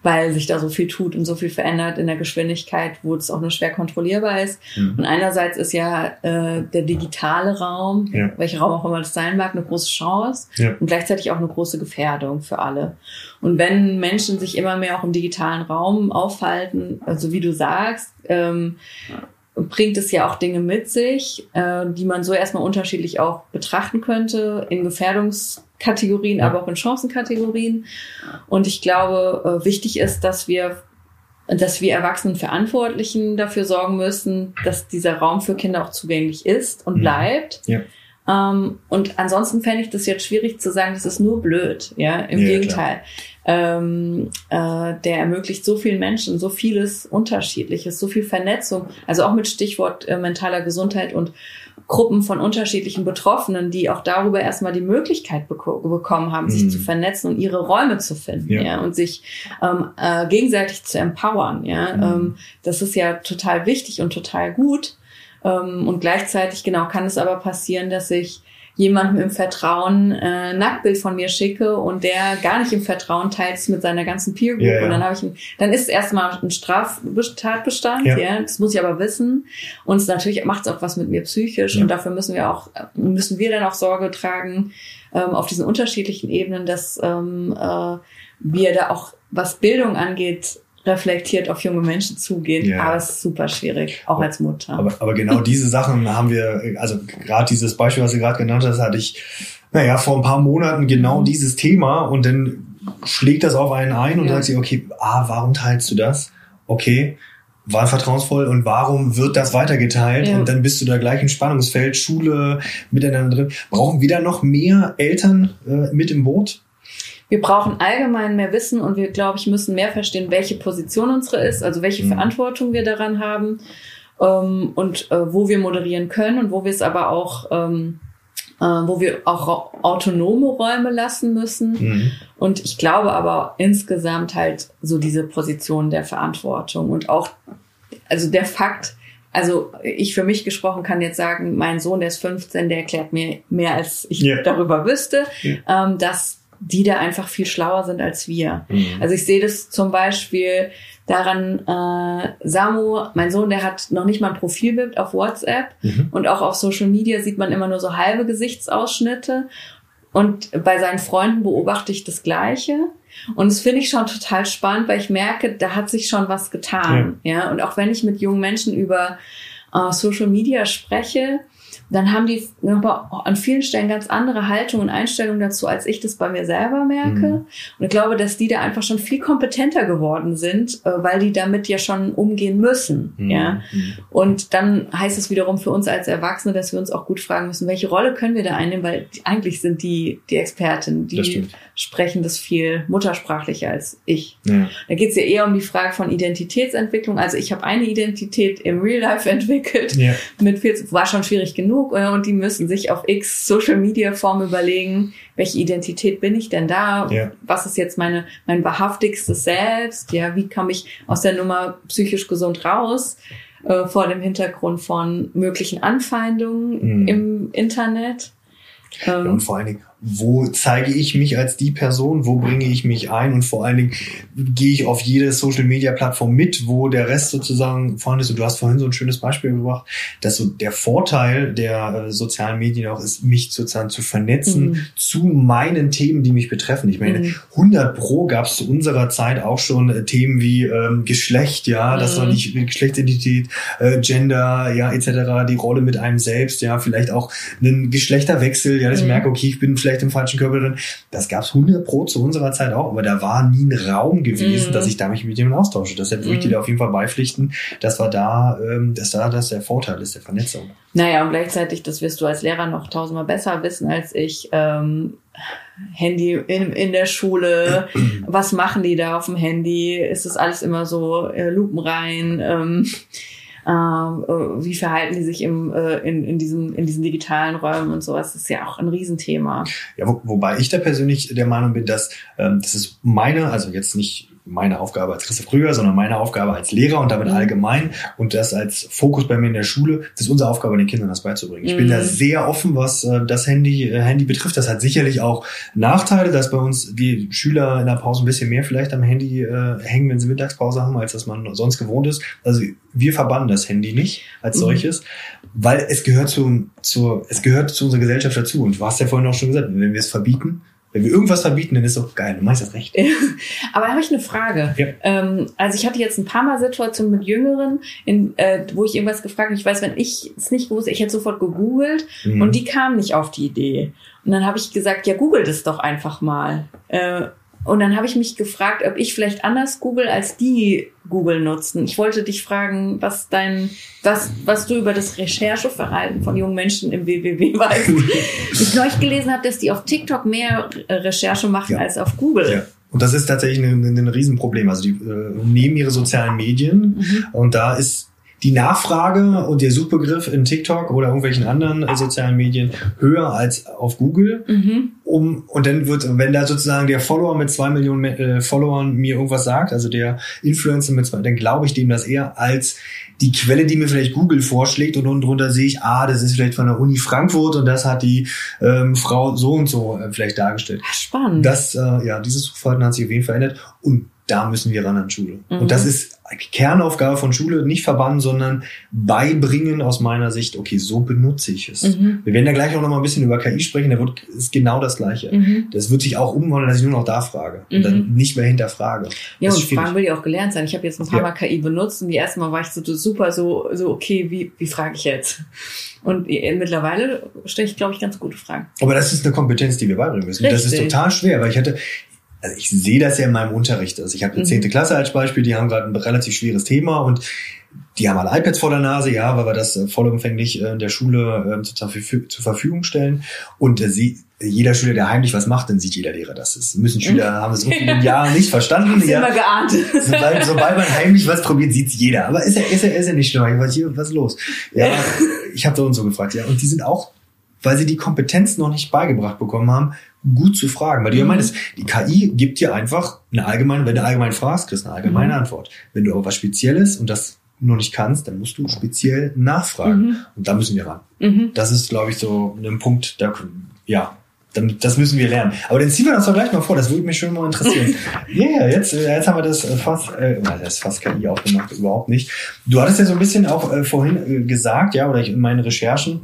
weil sich da so viel tut und so viel verändert in der Geschwindigkeit, wo es auch nur schwer kontrollierbar ist. Mhm. Und einerseits ist ja äh, der digitale Raum, ja. welcher Raum auch immer das sein mag, eine große Chance ja. und gleichzeitig auch eine große Gefährdung für alle. Und wenn Menschen sich immer mehr auch im digitalen Raum aufhalten, also wie du sagst, ähm, bringt es ja auch Dinge mit sich, äh, die man so erstmal unterschiedlich auch betrachten könnte in Gefährdungskategorien, ja. aber auch in Chancenkategorien. Und ich glaube, äh, wichtig ist, dass wir dass wir Erwachsenen Verantwortlichen dafür sorgen müssen, dass dieser Raum für Kinder auch zugänglich ist und mhm. bleibt. Ja. Ähm, und ansonsten fände ich das jetzt schwierig zu sagen, das ist nur blöd. Ja, im ja, Gegenteil. Ähm, äh, der ermöglicht so vielen Menschen so vieles Unterschiedliches, so viel Vernetzung. Also auch mit Stichwort äh, mentaler Gesundheit und Gruppen von unterschiedlichen Betroffenen, die auch darüber erstmal die Möglichkeit beko bekommen haben, mhm. sich zu vernetzen und ihre Räume zu finden, ja, ja und sich ähm, äh, gegenseitig zu empowern. Ja, mhm. ähm, das ist ja total wichtig und total gut. Ähm, und gleichzeitig, genau, kann es aber passieren, dass ich jemandem im Vertrauen äh, ein Nacktbild von mir schicke und der gar nicht im Vertrauen teilt mit seiner ganzen Peer Group. Ja, ja. Und dann habe ich, ein, dann ist erstmal ein Straftatbestand, ja. ja. Das muss ich aber wissen. Und es natürlich macht es auch was mit mir psychisch. Und dafür müssen wir auch, müssen wir dann auch Sorge tragen ähm, auf diesen unterschiedlichen Ebenen, dass ähm, äh, wir da auch, was Bildung angeht, reflektiert auf junge Menschen zugehen. Ja. Aber es ist super schwierig, auch aber, als Mutter. Aber, aber genau diese Sachen haben wir, also gerade dieses Beispiel, was du gerade genannt hast, hatte ich, naja, vor ein paar Monaten genau mhm. dieses Thema und dann schlägt das auf einen ein und ja. sagt sich, okay, ah, warum teilst du das? Okay, war vertrauensvoll und warum wird das weitergeteilt? Ja. Und dann bist du da gleich im Spannungsfeld, Schule miteinander drin. Brauchen wir da noch mehr Eltern äh, mit im Boot? Wir brauchen allgemein mehr Wissen und wir, glaube ich, müssen mehr verstehen, welche Position unsere ist, also welche mhm. Verantwortung wir daran haben ähm, und äh, wo wir moderieren können und wo wir es aber auch, ähm, äh, wo wir auch autonome Räume lassen müssen. Mhm. Und ich glaube aber insgesamt halt so diese Position der Verantwortung und auch, also der Fakt, also ich für mich gesprochen kann jetzt sagen, mein Sohn, der ist 15, der erklärt mir mehr, als ich yeah. darüber wüsste, yeah. ähm, dass die da einfach viel schlauer sind als wir. Mhm. Also ich sehe das zum Beispiel daran, äh, Samu, mein Sohn, der hat noch nicht mal ein Profilbild auf WhatsApp mhm. und auch auf Social Media sieht man immer nur so halbe Gesichtsausschnitte. Und bei seinen Freunden beobachte ich das Gleiche. Und das finde ich schon total spannend, weil ich merke, da hat sich schon was getan. Ja. ja? Und auch wenn ich mit jungen Menschen über äh, Social Media spreche, dann haben die an vielen Stellen ganz andere Haltung und Einstellungen dazu, als ich das bei mir selber merke. Mhm. Und ich glaube, dass die da einfach schon viel kompetenter geworden sind, äh, weil die damit ja schon umgehen müssen. Mhm. Ja. Mhm. Und dann heißt es wiederum für uns als Erwachsene, dass wir uns auch gut fragen müssen, welche Rolle können wir da einnehmen, weil eigentlich sind die die Experten, die sprechen das viel muttersprachlicher als ich. Ja. Da geht es ja eher um die Frage von Identitätsentwicklung. Also ich habe eine Identität im Real Life entwickelt. Ja. Mit 14, war schon schwierig genug äh, und die müssen sich auf X Social Media Form überlegen, welche Identität bin ich denn da? Ja. Was ist jetzt meine, mein wahrhaftigstes Selbst? Ja, wie komme ich aus der Nummer psychisch gesund raus? Äh, vor dem Hintergrund von möglichen Anfeindungen Mhm. im Internet. Ja, Ähm, und vor allen Dingen, wo zeige ich mich als die Person, wo bringe ich mich ein und vor allen Dingen gehe ich auf jede Social Media Plattform mit, wo der Rest sozusagen vorhanden ist. Und du hast vorhin so ein schönes Beispiel gebracht, dass so der Vorteil der äh, sozialen Medien auch ist, mich sozusagen zu vernetzen Mhm. zu meinen Themen, die mich betreffen. Ich meine, Mhm. 100 pro gab es zu unserer Zeit auch schon äh, Themen wie ähm, Geschlecht, ja, das Mhm. war nicht Geschlechtsidentität, äh, Gender, ja, etc., die Rolle mit einem selbst, ja, vielleicht auch einen Geschlechterwechsel, ja, dass ich Mhm. merke, okay, ich bin vielleicht im falschen Körper drin. Das gab es 100 pro zu unserer Zeit auch, aber da war nie ein Raum gewesen, Mhm. dass ich da mich mit jemandem austausche. Deshalb würde ich dir Mhm. da auf jeden Fall beipflichten, dass wir da, ähm, dass da das der Vorteil ist, der Vernetzung. Naja, und gleichzeitig, das wirst du als Lehrer noch tausendmal besser wissen als ich. Ähm, Handy in, in der Schule, was machen die da auf dem Handy? Ist das alles immer so äh, lupenrein? Ähm, ähm, äh, wie verhalten die sich im, äh, in, in, diesem, in diesen digitalen Räumen und sowas? Das ist ja auch ein Riesenthema. Ja, wo, wobei ich da persönlich der Meinung bin, dass ähm, das ist meine, also jetzt nicht meine Aufgabe als Christoph Krüger, sondern meine Aufgabe als Lehrer und damit Mhm. allgemein und das als Fokus bei mir in der Schule, das ist unsere Aufgabe, den Kindern das beizubringen. Ich bin Mhm. da sehr offen, was äh, das Handy, äh, Handy betrifft. Das hat sicherlich auch Nachteile, dass bei uns die Schüler in der Pause ein bisschen mehr vielleicht am Handy äh, hängen, wenn sie Mittagspause haben, als das man sonst gewohnt ist. Also wir verbannen das Handy nicht als Mhm. solches, weil es gehört zu, zu, es gehört zu unserer Gesellschaft dazu. Und du hast ja vorhin auch schon gesagt, wenn wir es verbieten, wenn wir irgendwas verbieten, dann ist es doch geil, du meinst das recht. Aber da habe ich eine Frage. Ja. Ähm, also ich hatte jetzt ein paar Mal Situationen mit Jüngeren, in, äh, wo ich irgendwas gefragt habe. Ich weiß, wenn ich es nicht wusste, ich hätte sofort gegoogelt Mhm. und die kamen nicht auf die Idee. Und dann habe ich gesagt, ja, google das doch einfach mal. Äh, und dann habe ich mich gefragt, ob ich vielleicht anders google, als die Google nutzen. Ich wollte dich fragen, was dein, was, was du über das Rechercheverhalten von jungen Menschen im WWW weißt. ich neulich gelesen habe, dass die auf TikTok mehr Recherche machen Ja. als auf Google. Ja. Und das ist tatsächlich ein, ein Riesenproblem. Also die äh, nehmen ihre sozialen Medien Mhm. und da ist die Nachfrage und der Suchbegriff in TikTok oder irgendwelchen anderen sozialen Medien höher als auf Google. Mhm. Um, und dann wird, wenn da sozusagen der Follower mit zwei Millionen äh, Followern mir irgendwas sagt, also der Influencer mit zwei, dann glaube ich dem das eher als die Quelle, die mir vielleicht Google vorschlägt und unten drunter sehe ich, ah, das ist vielleicht von der Uni Frankfurt und das hat die ähm, Frau so und so äh, vielleicht dargestellt. Spannend. Das, äh, ja, dieses Suchverhalten hat sich auf jeden Fall verändert und da müssen wir ran an Schule. Mhm. Und das ist Kernaufgabe von Schule, nicht verbannen, sondern beibringen aus meiner Sicht, okay, so benutze ich es. Mhm. Wir werden da gleich auch noch mal ein bisschen über KI sprechen, da wird, ist genau das Gleiche. Mhm. Das wird sich auch umwandeln, dass ich nur noch da frage und Mhm. dann nicht mehr hinterfrage. Ja, Das und. Fragen will ja auch gelernt sein. Ich habe jetzt ein paar Ja. Mal KI benutzt und die erste Mal war ich so super so, so okay, wie, wie frage ich jetzt? Und äh, mittlerweile stelle ich, glaube ich, ganz gute Fragen. Aber das ist eine Kompetenz, die wir beibringen müssen. Das ist Richtig. total schwer, weil ich hatte, also ich sehe das ja in meinem Unterricht. Also ich habe eine Mhm. zehnte Klasse als Beispiel, die haben gerade ein relativ schweres Thema und die haben alle iPads vor der Nase, ja, weil wir das äh, vollumfänglich äh, in der Schule äh, zur, Verfü- zur Verfügung stellen. Und äh, sie, jeder Schüler, der heimlich was macht, dann sieht jeder Lehrer das. Das müssen Schüler, haben es so viele Jahre nicht verstanden. Ja. immer geahnt. Sobald, sobald man heimlich was probiert, sieht's jeder. Aber ist ja, ist ja, ist ja nicht schlimm. Ich weiß, hier, was ist los? Ja, ich habe da und so gefragt. Ja, und die sind auch, weil sie die Kompetenz noch nicht beigebracht bekommen haben, gut zu fragen. Weil du ja Mhm. meinst, die KI gibt dir einfach eine allgemeine, wenn du allgemein fragst, kriegst du eine allgemeine Mhm. Antwort. Wenn du aber was Spezielles und das noch nicht kannst, dann musst du speziell nachfragen. Mhm. Und da müssen wir ran. Mhm. Das ist, glaube ich, so ein Punkt, da, ja, das müssen wir lernen. Aber dann ziehen wir das doch gleich mal vor, das würde mich schon mal interessieren. Ja, yeah, jetzt, äh, jetzt haben wir das äh, fast, äh, das ist fast KI aufgemacht, überhaupt nicht. Du hattest ja so ein bisschen auch äh, vorhin äh, gesagt, ja, oder ich, in meinen Recherchen,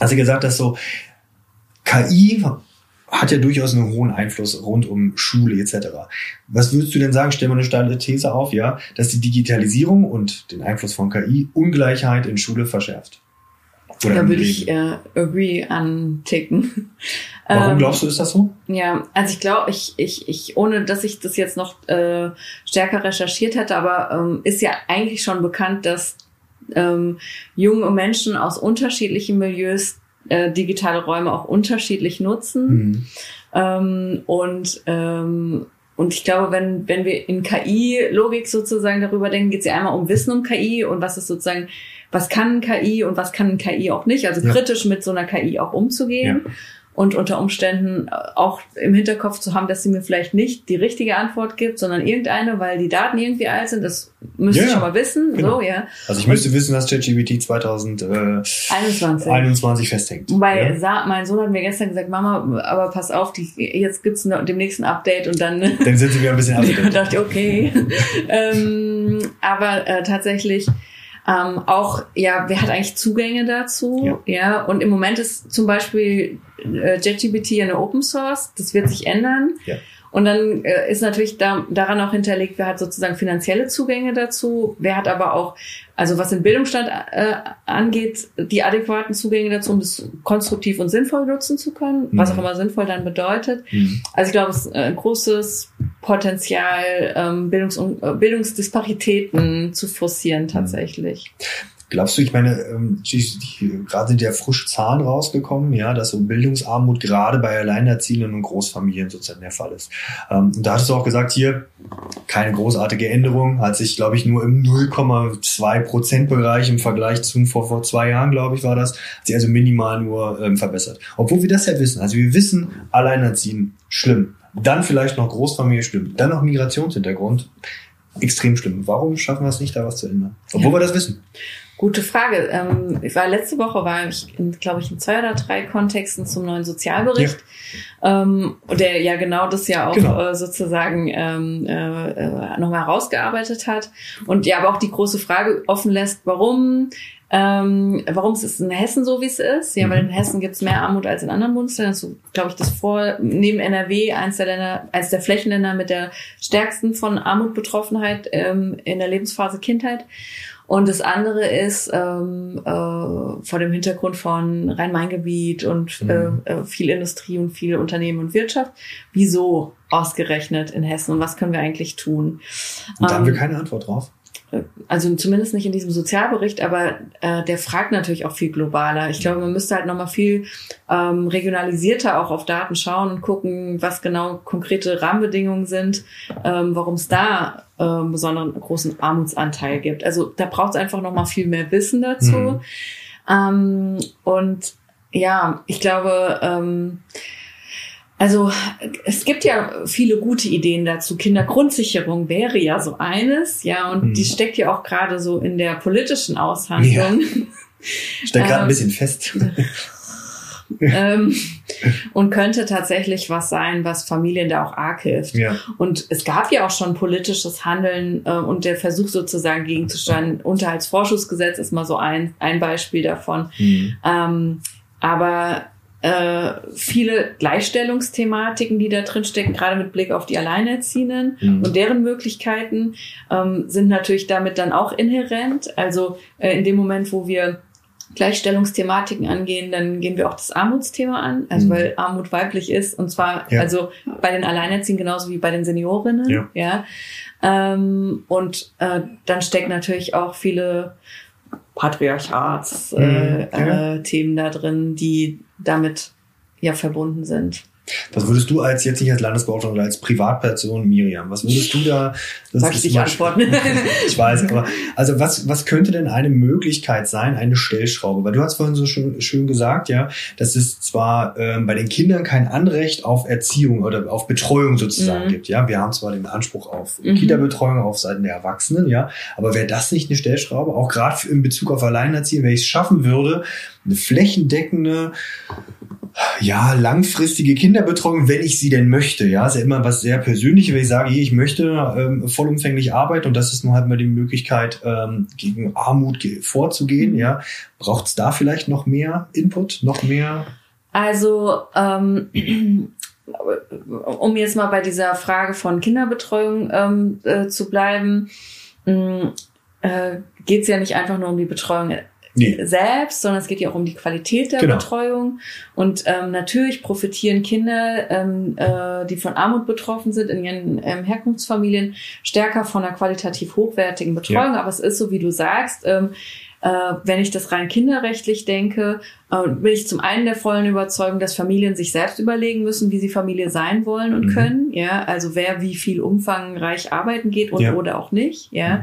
hast du gesagt, dass so KI hat ja durchaus einen hohen Einfluss rund um Schule etc. Was würdest du denn sagen? Stell mal eine steile These auf, ja, dass die Digitalisierung und den Einfluss von KI Ungleichheit in Schule verschärft. Oder Da würde ich äh, agree anticken. Warum Ähm, glaubst du, ist das so? Ja, also ich glaube, ich, ich, ich, ohne dass ich das jetzt noch äh, stärker recherchiert hätte, aber ähm, ist ja eigentlich schon bekannt, dass ähm, junge Menschen aus unterschiedlichen Milieus äh, digitale Räume auch unterschiedlich nutzen. Mhm. Ähm, und, ähm, und ich glaube, wenn, wenn wir in KI-Logik sozusagen darüber denken, geht es ja einmal um Wissen um KI und was ist sozusagen was kann KI und was kann KI auch nicht, also ja. kritisch mit so einer KI auch umzugehen. Ja und unter Umständen auch im Hinterkopf zu haben, dass sie mir vielleicht nicht die richtige Antwort gibt, sondern irgendeine, weil die Daten irgendwie alt sind. Das müsste ja, ich schon mal wissen. Genau. So, ja. Also ich müsste wissen, dass ChatGPT 2021 21 festhängt. Weil ja? mein Sohn hat mir gestern gesagt, Mama, aber pass auf, die, jetzt gibt's dem nächsten Update und dann. Dann sind sie wieder ein bisschen abgedeckt. dachte ich, okay. ähm, aber äh, tatsächlich ähm, auch, ja, wer hat eigentlich Zugänge dazu? Ja. ja. Und im Moment ist zum Beispiel äh, JetGPT eine Open Source. Das wird sich ändern. Ja. Und dann äh, ist natürlich da, daran auch hinterlegt, wer hat sozusagen finanzielle Zugänge dazu, wer hat aber auch, also was den Bildungsstand äh, angeht, die adäquaten Zugänge dazu, um das konstruktiv und sinnvoll nutzen zu können, mhm. was auch immer sinnvoll dann bedeutet. Mhm. Also ich glaube, es ist ein großes Potenzial, ähm, Bildungs äh, Bildungsdisparitäten zu forcieren tatsächlich. Glaubst du, ich meine, ähm, gerade sind ja frisch Zahlen rausgekommen, ja, dass so Bildungsarmut gerade bei Alleinerziehenden und Großfamilien sozusagen der Fall ist. Ähm, und da hattest du auch gesagt, hier keine großartige Änderung, hat sich, glaube ich, nur im 0,2 Prozent Bereich im Vergleich zu vor, vor zwei Jahren, glaube ich, war das, hat sich also minimal nur ähm, verbessert. Obwohl wir das ja wissen. Also wir wissen, Alleinerziehen, schlimm. Dann vielleicht noch Großfamilie, schlimm. Dann noch Migrationshintergrund, extrem schlimm. Warum schaffen wir es nicht, da was zu ändern? Obwohl ja. wir das wissen. Gute Frage. Ähm, ich war letzte Woche war ich, glaube ich, in zwei oder drei Kontexten zum neuen Sozialbericht, ja. ähm, der ja genau das ja auch genau. äh, sozusagen ähm, äh, äh, nochmal herausgearbeitet hat und ja, aber auch die große Frage offen lässt, warum ähm, warum es ist in Hessen so, wie es ist. Ja, weil mhm. in Hessen gibt es mehr Armut als in anderen Bundesländern. So, glaube ich, das vor, neben NRW eins der Länder, eins der Flächenländer mit der stärksten von Armutbetroffenheit ähm, in der Lebensphase Kindheit. Und das andere ist ähm, äh, vor dem Hintergrund von Rhein-Main-Gebiet und äh, mhm. äh, viel Industrie und viel Unternehmen und Wirtschaft. Wieso ausgerechnet in Hessen und was können wir eigentlich tun? Und da ähm, haben wir ähm, keine Antwort drauf also zumindest nicht in diesem Sozialbericht, aber äh, der fragt natürlich auch viel globaler. Ich glaube, man müsste halt nochmal viel ähm, regionalisierter auch auf Daten schauen und gucken, was genau konkrete Rahmenbedingungen sind, ähm, warum es da äh, einen besonderen großen Armutsanteil gibt. Also da braucht es einfach nochmal viel mehr Wissen dazu. Mhm. Ähm, und ja, ich glaube, ähm, also es gibt ja viele gute Ideen dazu. Kindergrundsicherung wäre ja so eines, ja, und hm. die steckt ja auch gerade so in der politischen Aushandlung. Ja. Steckt gerade ein ähm, bisschen fest. ähm, und könnte tatsächlich was sein, was Familien da auch arg hilft. Ja. Und es gab ja auch schon politisches Handeln äh, und der Versuch sozusagen gegenzusteuern. Unterhaltsvorschussgesetz ist mal so ein, ein Beispiel davon. Mhm. Ähm, aber äh, viele Gleichstellungsthematiken, die da drin stecken, gerade mit Blick auf die Alleinerziehenden mhm. und deren Möglichkeiten, ähm, sind natürlich damit dann auch inhärent. Also äh, in dem Moment, wo wir Gleichstellungsthematiken angehen, dann gehen wir auch das Armutsthema an, also mhm. weil Armut weiblich ist und zwar ja. also bei den Alleinerziehenden genauso wie bei den Seniorinnen, ja. ja. Ähm, und äh, dann steckt natürlich auch viele Patriarchats-Themen äh, mhm. äh, da drin, die damit ja verbunden sind. Was würdest du als jetzt nicht als Landesbeauftragter oder als Privatperson, Miriam, was würdest du da? Das Sag ich nicht antworten. ich weiß, aber also was was könnte denn eine Möglichkeit sein, eine Stellschraube? Weil du hast vorhin so schön, schön gesagt, ja, dass es zwar ähm, bei den Kindern kein Anrecht auf Erziehung oder auf Betreuung sozusagen mhm. gibt, ja. Wir haben zwar den Anspruch auf mhm. Kinderbetreuung auf Seiten der Erwachsenen, ja, aber wäre das nicht eine Stellschraube? Auch gerade in Bezug auf Alleinerziehende, wenn ich es schaffen würde, eine flächendeckende ja, langfristige Kinderbetreuung, wenn ich sie denn möchte. Ja, ist ja immer was sehr Persönliches, wenn ich sage, ich möchte ähm, vollumfänglich arbeiten und das ist nur halt mal die Möglichkeit, ähm, gegen Armut vorzugehen. Ja, braucht es da vielleicht noch mehr Input, noch mehr? Also, ähm, um jetzt mal bei dieser Frage von Kinderbetreuung ähm, äh, zu bleiben, mm, äh, geht es ja nicht einfach nur um die Betreuung nee. selbst, sondern es geht ja auch um die Qualität der genau. Betreuung. Und ähm, natürlich profitieren Kinder, ähm, äh, die von Armut betroffen sind, in ihren ähm, Herkunftsfamilien stärker von einer qualitativ hochwertigen Betreuung. Ja. Aber es ist so, wie du sagst, ähm, äh, wenn ich das rein kinderrechtlich denke, äh, bin ich zum einen der vollen Überzeugung, dass Familien sich selbst überlegen müssen, wie sie Familie sein wollen und mhm. können. Ja, also wer wie viel umfangreich arbeiten geht und ja. oder auch nicht. Ja. Mhm.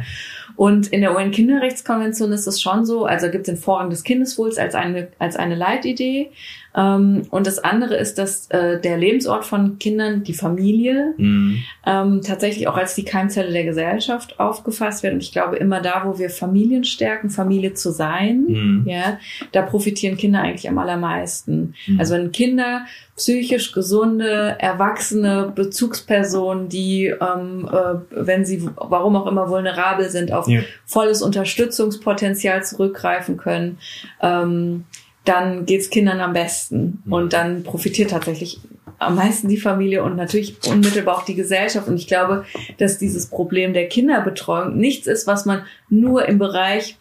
Und in der UN-Kinderrechtskonvention ist es schon so, also gibt es den Vorrang des Kindeswohls als eine, als eine Leitidee. Ähm, und das andere ist, dass äh, der Lebensort von Kindern, die Familie, mhm. ähm, tatsächlich auch als die Keimzelle der Gesellschaft aufgefasst wird. Und ich glaube, immer da, wo wir Familien stärken, Familie zu sein, mhm. ja, da profitieren Kinder eigentlich am allermeisten. Mhm. Also wenn Kinder psychisch gesunde, erwachsene Bezugspersonen, die, ähm, äh, wenn sie warum auch immer vulnerabel sind, auf ja. volles Unterstützungspotenzial zurückgreifen können, ähm, dann geht's Kindern am besten. Mhm. Und dann profitiert tatsächlich am meisten die Familie und natürlich unmittelbar auch die Gesellschaft. Und ich glaube, dass dieses Problem der Kinderbetreuung nichts ist, was man nur im Bereich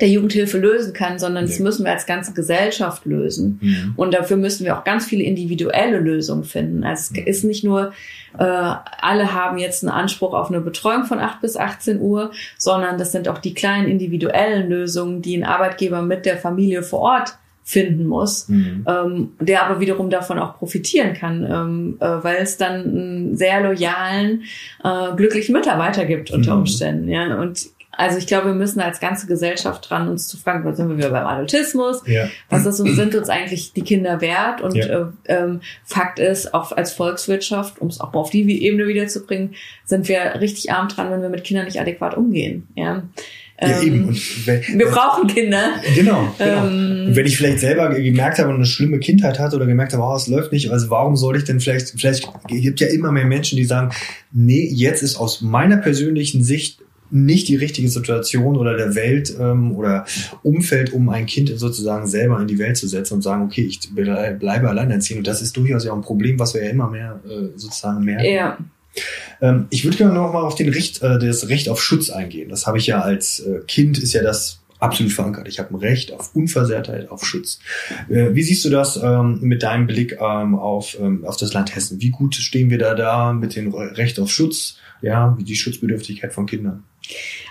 der Jugendhilfe lösen kann, sondern das müssen wir als ganze Gesellschaft lösen. Mhm. Und dafür müssen wir auch ganz viele individuelle Lösungen finden. Also es ist nicht nur, äh, alle haben jetzt einen Anspruch auf eine Betreuung von 8 bis 18 Uhr, sondern das sind auch die kleinen individuellen Lösungen, die ein Arbeitgeber mit der Familie vor Ort finden muss, mhm. ähm, der aber wiederum davon auch profitieren kann, ähm, äh, weil es dann einen sehr loyalen, äh, glücklichen Mitarbeiter gibt unter mhm. Umständen. Ja? Und also ich glaube, wir müssen als ganze Gesellschaft dran, uns zu fragen, was sind wir wieder beim Adultismus? Ja. Was ist, sind uns eigentlich die Kinder wert? Und ja. äh, ähm, Fakt ist, auch als Volkswirtschaft, um es auch auf die Ebene wiederzubringen, sind wir richtig arm dran, wenn wir mit Kindern nicht adäquat umgehen. Ja. Ja, eben. Ähm, und wenn, wir brauchen Kinder. Genau. genau. Ähm, und wenn ich vielleicht selber gemerkt habe und eine schlimme Kindheit hatte oder gemerkt habe, oh, es läuft nicht, also warum soll ich denn vielleicht, vielleicht gibt ja immer mehr Menschen, die sagen, nee, jetzt ist aus meiner persönlichen Sicht nicht die richtige Situation oder der Welt ähm, oder Umfeld, um ein Kind sozusagen selber in die Welt zu setzen und sagen, okay, ich bleibe alleinerziehend. Und das ist durchaus ja auch ein Problem, was wir ja immer mehr äh, sozusagen merken. Ja. Ähm, ich würde gerne noch mal auf den Recht, äh, das Recht auf Schutz eingehen. Das habe ich ja als äh, Kind, ist ja das absolut verankert. Ich habe ein Recht auf Unversehrtheit, auf Schutz. Äh, wie siehst du das ähm, mit deinem Blick ähm, auf, ähm, auf das Land Hessen? Wie gut stehen wir da da mit dem Recht auf Schutz? Ja, wie die Schutzbedürftigkeit von Kindern?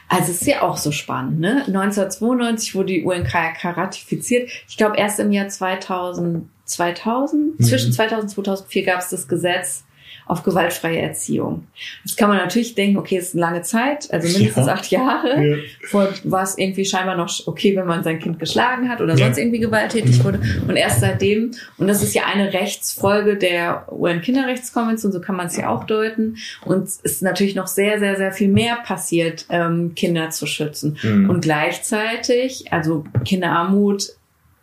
Also es ist ja auch so spannend, ne? 1992 wurde die UNKRK ratifiziert. Ich glaube erst im Jahr 2000, 2000 mhm. zwischen 2000 und 2004 gab es das Gesetz auf gewaltfreie Erziehung. Jetzt kann man natürlich denken, okay, es ist eine lange Zeit, also mindestens ja. acht Jahre. Ja. Vor war es irgendwie scheinbar noch okay, wenn man sein Kind geschlagen hat oder ja. sonst irgendwie gewalttätig wurde. Und erst seitdem, und das ist ja eine Rechtsfolge der UN-Kinderrechtskonvention, so kann man es ja auch deuten. Und es ist natürlich noch sehr, sehr, sehr viel mehr passiert, ähm, Kinder zu schützen. Mhm. Und gleichzeitig, also Kinderarmut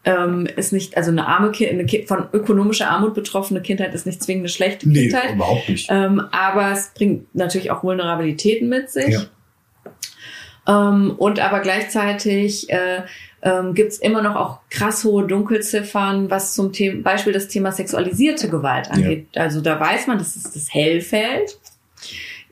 ähm, ist nicht, also eine arme Kind, eine von ökonomischer Armut betroffene Kindheit ist nicht zwingend eine schlechte nee, Kindheit. überhaupt nicht. Ähm, aber es bringt natürlich auch Vulnerabilitäten mit sich. Ja. Ähm, und aber gleichzeitig äh, ähm, gibt es immer noch auch krass hohe Dunkelziffern, was zum Thema, Beispiel das Thema sexualisierte Gewalt angeht. Ja. Also da weiß man, das ist das Hellfeld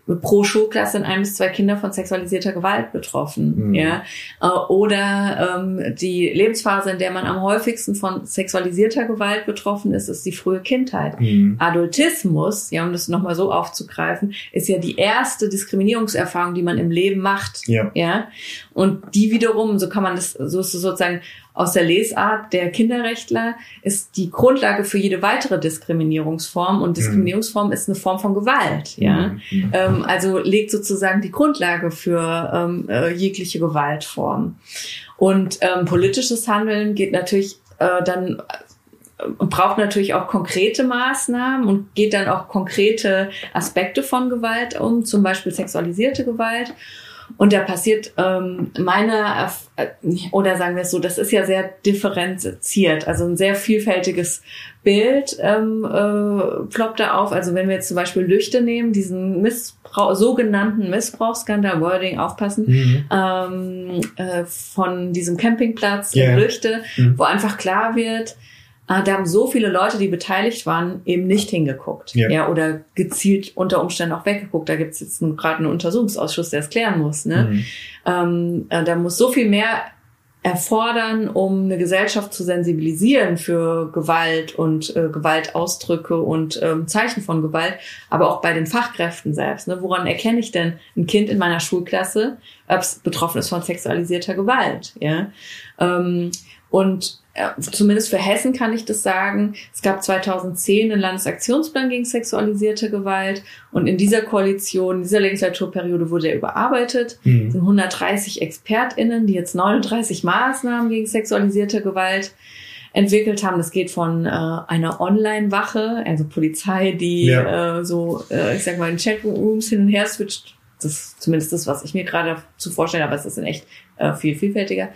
pro Schulklasse sind ein bis zwei Kinder von sexualisierter Gewalt betroffen. Mhm. Ja? Äh, oder ähm, die Lebensphase, in der man am häufigsten von sexualisierter Gewalt betroffen ist, ist die frühe Kindheit. Mhm. Adultismus, ja, um das nochmal so aufzugreifen, ist ja die erste Diskriminierungserfahrung, die man im Leben macht. Ja. ja? Und die wiederum, so kann man das, so ist es sozusagen aus der Lesart der Kinderrechtler ist die Grundlage für jede weitere Diskriminierungsform und Diskriminierungsform mhm. ist eine Form von Gewalt, ja. Mhm. Ähm, also legt sozusagen die Grundlage für ähm, äh, jegliche Gewaltform. Und ähm, politisches Handeln geht natürlich äh, dann äh, braucht natürlich auch konkrete Maßnahmen und geht dann auch konkrete Aspekte von Gewalt um, zum Beispiel sexualisierte Gewalt. Und da passiert ähm, meine, äh, oder sagen wir es so, das ist ja sehr differenziert, also ein sehr vielfältiges Bild ähm, äh, ploppt da auf. Also wenn wir jetzt zum Beispiel Lüchte nehmen, diesen Missbrauch, sogenannten Missbrauchsskandal, Wording, aufpassen, mhm. ähm, äh, von diesem Campingplatz yeah. in Lüchte, mhm. wo einfach klar wird, Ah, da haben so viele Leute, die beteiligt waren, eben nicht hingeguckt. Ja, ja oder gezielt unter Umständen auch weggeguckt. Da gibt es jetzt gerade einen Untersuchungsausschuss, der es klären muss. Ne? Mhm. Ähm, äh, da muss so viel mehr erfordern, um eine Gesellschaft zu sensibilisieren für Gewalt und äh, Gewaltausdrücke und ähm, Zeichen von Gewalt, aber auch bei den Fachkräften selbst. Ne? Woran erkenne ich denn ein Kind in meiner Schulklasse, ob es betroffen ist von sexualisierter Gewalt? Ja? Ähm, und zumindest für Hessen kann ich das sagen. Es gab 2010 einen Landesaktionsplan gegen sexualisierte Gewalt und in dieser Koalition, in dieser Legislaturperiode wurde er überarbeitet. Mhm. Es sind 130 ExpertInnen, die jetzt 39 Maßnahmen gegen sexualisierte Gewalt entwickelt haben. Das geht von äh, einer Online-Wache, also Polizei, die ja. äh, so, äh, ich sag mal, in Chatrooms hin und her switcht. Das ist zumindest das, was ich mir gerade zu vorstellen, aber es ist in echt äh, viel vielfältiger.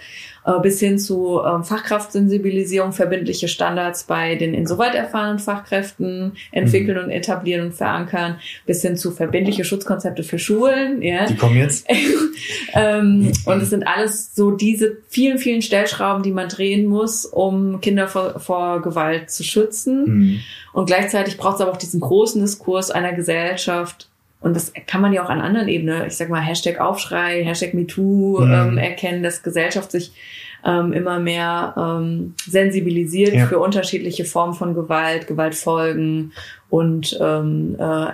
Äh, bis hin zu ähm, Fachkraftsensibilisierung, verbindliche Standards bei den insoweit erfahrenen Fachkräften entwickeln mhm. und etablieren und verankern, bis hin zu verbindliche Schutzkonzepte für Schulen. Ja. Die kommen jetzt. ähm, und es sind alles so diese vielen, vielen Stellschrauben, die man drehen muss, um Kinder vor, vor Gewalt zu schützen. Mhm. Und gleichzeitig braucht es aber auch diesen großen Diskurs einer Gesellschaft, und das kann man ja auch an anderen Ebenen, ich sag mal, Hashtag Aufschrei, Hashtag MeToo mhm. ähm, erkennen, dass Gesellschaft sich ähm, immer mehr ähm, sensibilisiert ja. für unterschiedliche Formen von Gewalt, Gewaltfolgen und ähm, äh, äh,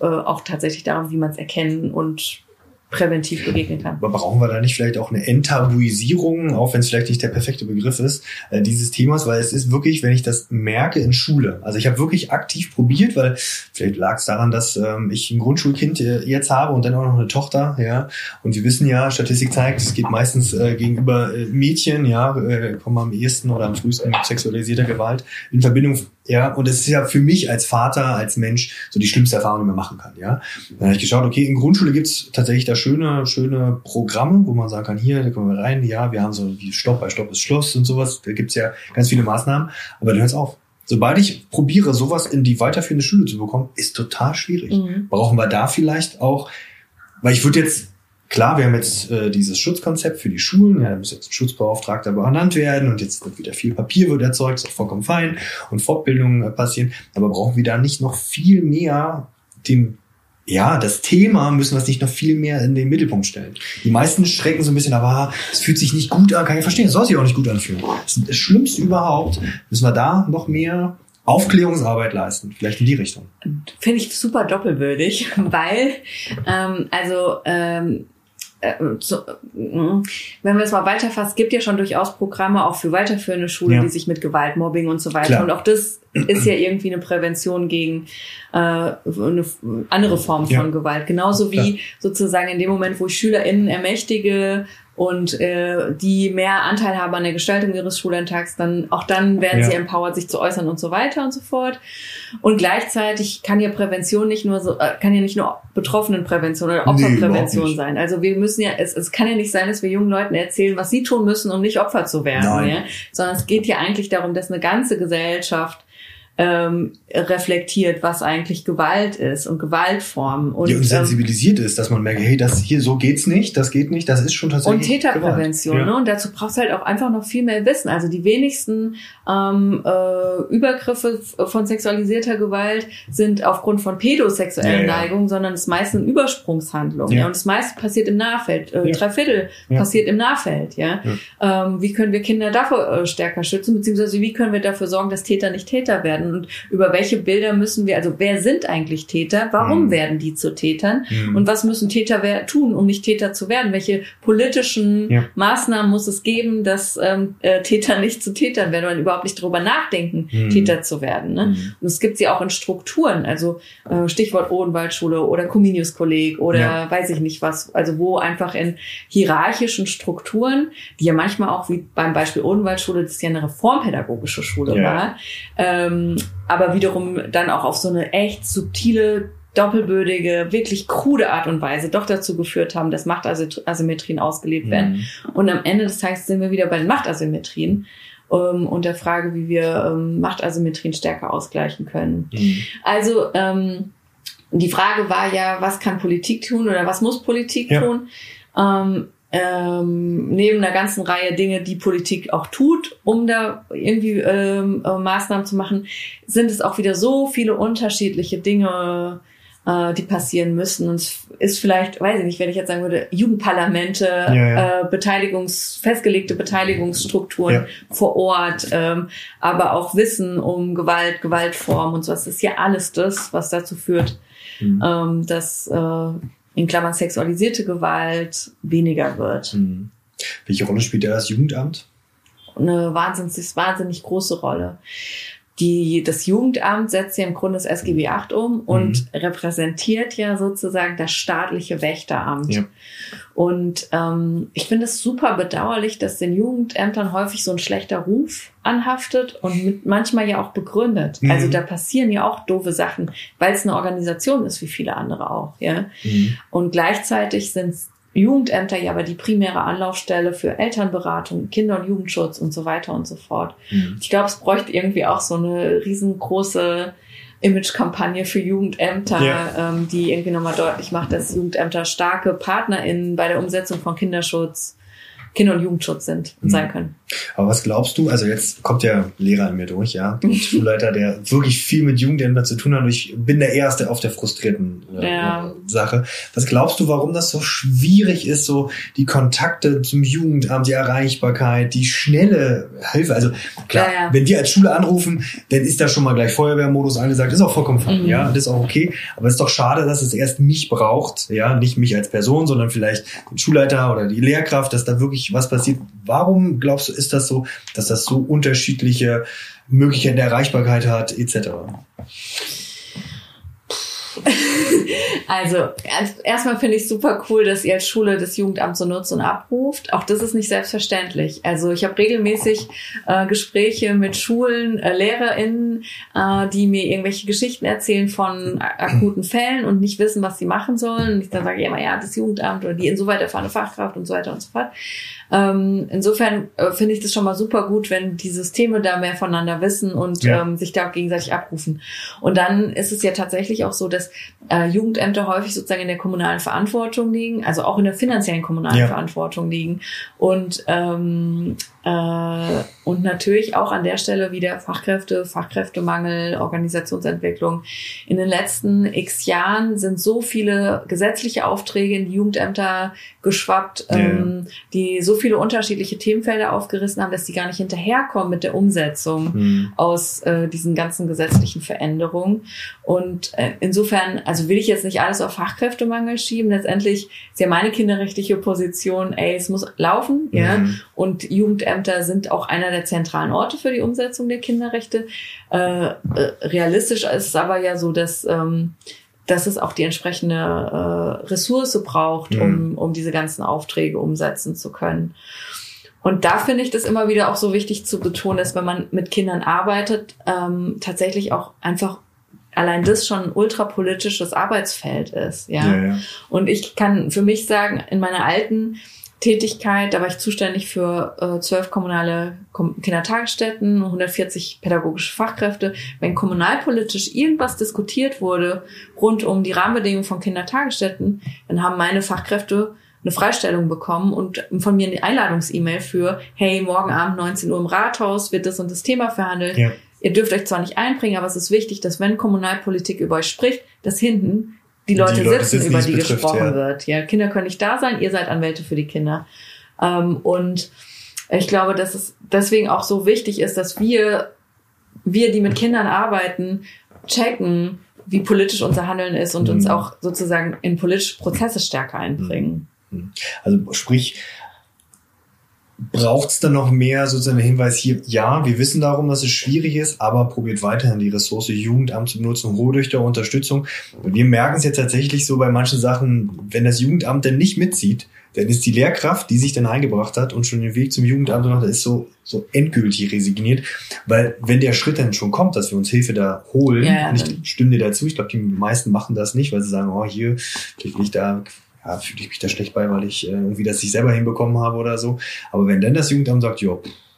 auch tatsächlich darum, wie man es erkennen und präventiv begegnen kann. Aber brauchen wir da nicht vielleicht auch eine Enttabuisierung, auch wenn es vielleicht nicht der perfekte Begriff ist, äh, dieses Themas, weil es ist wirklich, wenn ich das merke in Schule, also ich habe wirklich aktiv probiert, weil vielleicht lag es daran, dass ähm, ich ein Grundschulkind äh, jetzt habe und dann auch noch eine Tochter, ja, und Sie wissen ja, Statistik zeigt, es geht meistens äh, gegenüber äh, Mädchen, ja, äh, kommen am ehesten oder am frühesten mit sexualisierter Gewalt in Verbindung ja, und es ist ja für mich als Vater, als Mensch so die schlimmste Erfahrung, die man machen kann. Ja, dann habe ich geschaut, okay, in Grundschule gibt's tatsächlich da schöne, schöne Programme, wo man sagen kann, hier, da kommen wir rein, ja, wir haben so wie Stopp bei Stopp ist Schluss und sowas. Da gibt's ja ganz viele Maßnahmen, aber dann hört's auf. Sobald ich probiere, sowas in die weiterführende Schule zu bekommen, ist total schwierig. Mhm. Brauchen wir da vielleicht auch, weil ich würde jetzt Klar, wir haben jetzt äh, dieses Schutzkonzept für die Schulen, ja, da muss jetzt ein Schutzbeauftragter benannt werden und jetzt wird wieder viel Papier wird erzeugt, ist auch vollkommen fein und Fortbildungen äh, passieren. Aber brauchen wir da nicht noch viel mehr den ja, das Thema müssen wir es nicht noch viel mehr in den Mittelpunkt stellen. Die meisten schrecken so ein bisschen, aber es fühlt sich nicht gut an, kann ich verstehen, es soll sich auch nicht gut anfühlen. Das, das Schlimmste überhaupt, müssen wir da noch mehr Aufklärungsarbeit leisten, vielleicht in die Richtung. Finde ich super doppelwürdig, weil ähm, also ähm, äh, so, äh, wenn wir es mal weiterfassen, gibt ja schon durchaus Programme auch für weiterführende Schulen, ja. die sich mit Gewalt, Mobbing und so weiter. Klar. Und auch das ist ja irgendwie eine Prävention gegen äh, eine andere Form von ja. Gewalt. Genauso wie Klar. sozusagen in dem Moment, wo ich SchülerInnen ermächtige und äh, die mehr Anteil haben an der Gestaltung ihres Schullandtags, dann auch dann werden ja. sie empowered, sich zu äußern und so weiter und so fort. Und gleichzeitig kann ja Prävention nicht nur so, äh, kann ja nicht nur Betroffenenprävention oder Opferprävention nee, sein. Also wir müssen ja, es, es kann ja nicht sein, dass wir jungen Leuten erzählen, was sie tun müssen, um nicht Opfer zu werden, ja? sondern es geht ja eigentlich darum, dass eine ganze Gesellschaft ähm, reflektiert, was eigentlich Gewalt ist und Gewaltformen. Und, ja, und ähm, sensibilisiert ähm, ist, dass man merkt, hey, das hier so geht's nicht, das geht nicht, das ist schon tatsächlich. Und Täterprävention, ja. ne? Und dazu brauchst du halt auch einfach noch viel mehr Wissen. Also die wenigsten ähm, äh, Übergriffe von sexualisierter Gewalt sind aufgrund von pädosexuellen ja, Neigungen, sondern das meiste sind Übersprungshandlungen. Ja. Und das meiste passiert im Nahfeld. Äh, Drei Viertel passiert im Nahfeld, ja. Ähm, wie können wir Kinder davor äh, stärker schützen, beziehungsweise wie können wir dafür sorgen, dass Täter nicht Täter werden? und über welche Bilder müssen wir, also wer sind eigentlich Täter, warum mhm. werden die zu Tätern mhm. und was müssen Täter tun, um nicht Täter zu werden? Welche politischen ja. Maßnahmen muss es geben, dass ähm, äh, Täter nicht zu Tätern werden oder überhaupt nicht darüber nachdenken, mhm. Täter zu werden? Ne? Mhm. Und es gibt sie auch in Strukturen, also äh, Stichwort Odenwaldschule oder Comenius-Kolleg oder ja. weiß ich nicht was, also wo einfach in hierarchischen Strukturen, die ja manchmal auch wie beim Beispiel Odenwaldschule, das ja eine reformpädagogische Schule ja. war, ähm, aber wiederum dann auch auf so eine echt subtile, doppelbödige, wirklich krude Art und Weise doch dazu geführt haben, dass Machtasymmetrien ausgelebt werden. Mhm. Und am Ende des Tages sind wir wieder bei den Machtasymmetrien ähm, und der Frage, wie wir ähm, Machtasymmetrien stärker ausgleichen können. Mhm. Also ähm, die Frage war ja, was kann Politik tun oder was muss Politik ja. tun? Ähm, ähm, neben einer ganzen Reihe Dinge, die Politik auch tut, um da irgendwie ähm, äh, Maßnahmen zu machen, sind es auch wieder so viele unterschiedliche Dinge, äh, die passieren müssen. Und es ist vielleicht, weiß ich nicht, wenn ich jetzt sagen würde, Jugendparlamente, ja, ja. Äh, Beteiligungs, festgelegte Beteiligungsstrukturen ja. vor Ort, ähm, aber auch Wissen um Gewalt, Gewaltformen und so. Das ist ja alles das, was dazu führt, mhm. ähm, dass äh, in Klammern sexualisierte Gewalt weniger wird. Mhm. Welche Rolle spielt da das Jugendamt? eine wahnsinnig, wahnsinnig große Rolle die, das Jugendamt setzt ja im Grunde das SGB VIII um und mhm. repräsentiert ja sozusagen das staatliche Wächteramt. Ja. Und ähm, ich finde es super bedauerlich, dass den Jugendämtern häufig so ein schlechter Ruf anhaftet und mit, manchmal ja auch begründet. Mhm. Also da passieren ja auch doofe Sachen, weil es eine Organisation ist, wie viele andere auch. Ja? Mhm. Und gleichzeitig sind Jugendämter ja aber die primäre Anlaufstelle für Elternberatung, Kinder- und Jugendschutz und so weiter und so fort. Mhm. Ich glaube, es bräuchte irgendwie auch so eine riesengroße Image-Kampagne für Jugendämter, ja. ähm, die irgendwie nochmal deutlich macht, dass Jugendämter starke PartnerInnen bei der Umsetzung von Kinderschutz, Kinder- und Jugendschutz sind und mhm. sein können. Aber was glaubst du? Also jetzt kommt der Lehrer in mir durch, ja, und Schulleiter, der wirklich viel mit Jugendämtern zu tun hat. Und ich bin der Erste auf der frustrierten äh, ja. Sache. Was glaubst du, warum das so schwierig ist, so die Kontakte zum Jugendamt, die Erreichbarkeit, die schnelle Hilfe? Also klar, ja, ja. wenn wir als Schule anrufen, dann ist da schon mal gleich Feuerwehrmodus angesagt. Ist auch vollkommen fein, mhm. ja, das ist auch okay. Aber es ist doch schade, dass es erst mich braucht, ja, nicht mich als Person, sondern vielleicht den Schulleiter oder die Lehrkraft, dass da wirklich was passiert. Warum glaubst du, ist das so, dass das so unterschiedliche Möglichkeiten der Erreichbarkeit hat, etc.? Also, erstmal finde ich super cool, dass ihr als Schule das Jugendamt so nutzt und abruft. Auch das ist nicht selbstverständlich. Also, ich habe regelmäßig äh, Gespräche mit Schulen, äh, LehrerInnen, äh, die mir irgendwelche Geschichten erzählen von akuten Fällen und nicht wissen, was sie machen sollen. Und ich dann sage ich immer, ja, das Jugendamt oder die insoweit erfahrene Fachkraft und so weiter und so fort. Ähm, insofern äh, finde ich das schon mal super gut, wenn die Systeme da mehr voneinander wissen und ja. ähm, sich da auch gegenseitig abrufen. Und dann ist es ja tatsächlich auch so, dass äh, Jugendämter häufig sozusagen in der kommunalen Verantwortung liegen, also auch in der finanziellen kommunalen ja. Verantwortung liegen. Und ähm, äh, und natürlich auch an der Stelle wieder Fachkräfte, Fachkräftemangel, Organisationsentwicklung. In den letzten x Jahren sind so viele gesetzliche Aufträge in die Jugendämter geschwappt, ja. ähm, die so viele unterschiedliche Themenfelder aufgerissen haben, dass die gar nicht hinterherkommen mit der Umsetzung mhm. aus äh, diesen ganzen gesetzlichen Veränderungen. Und äh, insofern, also will ich jetzt nicht alles auf Fachkräftemangel schieben. Letztendlich ist ja meine kinderrechtliche Position, ey, es muss laufen, mhm. ja. Und Jugendämter sind auch einer der zentralen Orte für die Umsetzung der Kinderrechte. Äh, äh, realistisch ist es aber ja so, dass ähm, dass es auch die entsprechende äh, Ressource braucht, mhm. um, um diese ganzen Aufträge umsetzen zu können. Und da finde ich das immer wieder auch so wichtig zu betonen, dass wenn man mit Kindern arbeitet, ähm, tatsächlich auch einfach allein das schon ein ultrapolitisches Arbeitsfeld ist. Ja? ja, ja. Und ich kann für mich sagen, in meiner alten Tätigkeit, da war ich zuständig für äh, zwölf kommunale Kindertagesstätten, 140 pädagogische Fachkräfte. Wenn kommunalpolitisch irgendwas diskutiert wurde rund um die Rahmenbedingungen von Kindertagesstätten, dann haben meine Fachkräfte eine Freistellung bekommen und von mir eine Einladungs-E-Mail für, hey, morgen Abend 19 Uhr im Rathaus wird das und das Thema verhandelt. Ja. Ihr dürft euch zwar nicht einbringen, aber es ist wichtig, dass wenn Kommunalpolitik über euch spricht, dass hinten die Leute, die Leute sitzen, über die betrifft, gesprochen ja. wird. Ja, Kinder können nicht da sein, ihr seid Anwälte für die Kinder. Ähm, und ich glaube, dass es deswegen auch so wichtig ist, dass wir, wir, die mit Kindern arbeiten, checken, wie politisch unser Handeln ist und mhm. uns auch sozusagen in politische Prozesse stärker einbringen. Mhm. Also sprich, Braucht es dann noch mehr sozusagen Hinweis hier, ja, wir wissen darum, dass es schwierig ist, aber probiert weiterhin die Ressource Jugendamt zu benutzen, hol durch der Unterstützung. Und wir merken es ja tatsächlich so bei manchen Sachen, wenn das Jugendamt dann nicht mitzieht, dann ist die Lehrkraft, die sich dann eingebracht hat und schon den Weg zum Jugendamt gemacht hat, ist so, so endgültig resigniert. Weil wenn der Schritt dann schon kommt, dass wir uns Hilfe da holen, ja, und ich stimme dir dazu, ich glaube, die meisten machen das nicht, weil sie sagen, oh, hier, vielleicht will ich da ja, fühle ich mich da schlecht bei, weil ich äh, irgendwie das nicht selber hinbekommen habe oder so. Aber wenn dann das Jugendamt sagt, ja,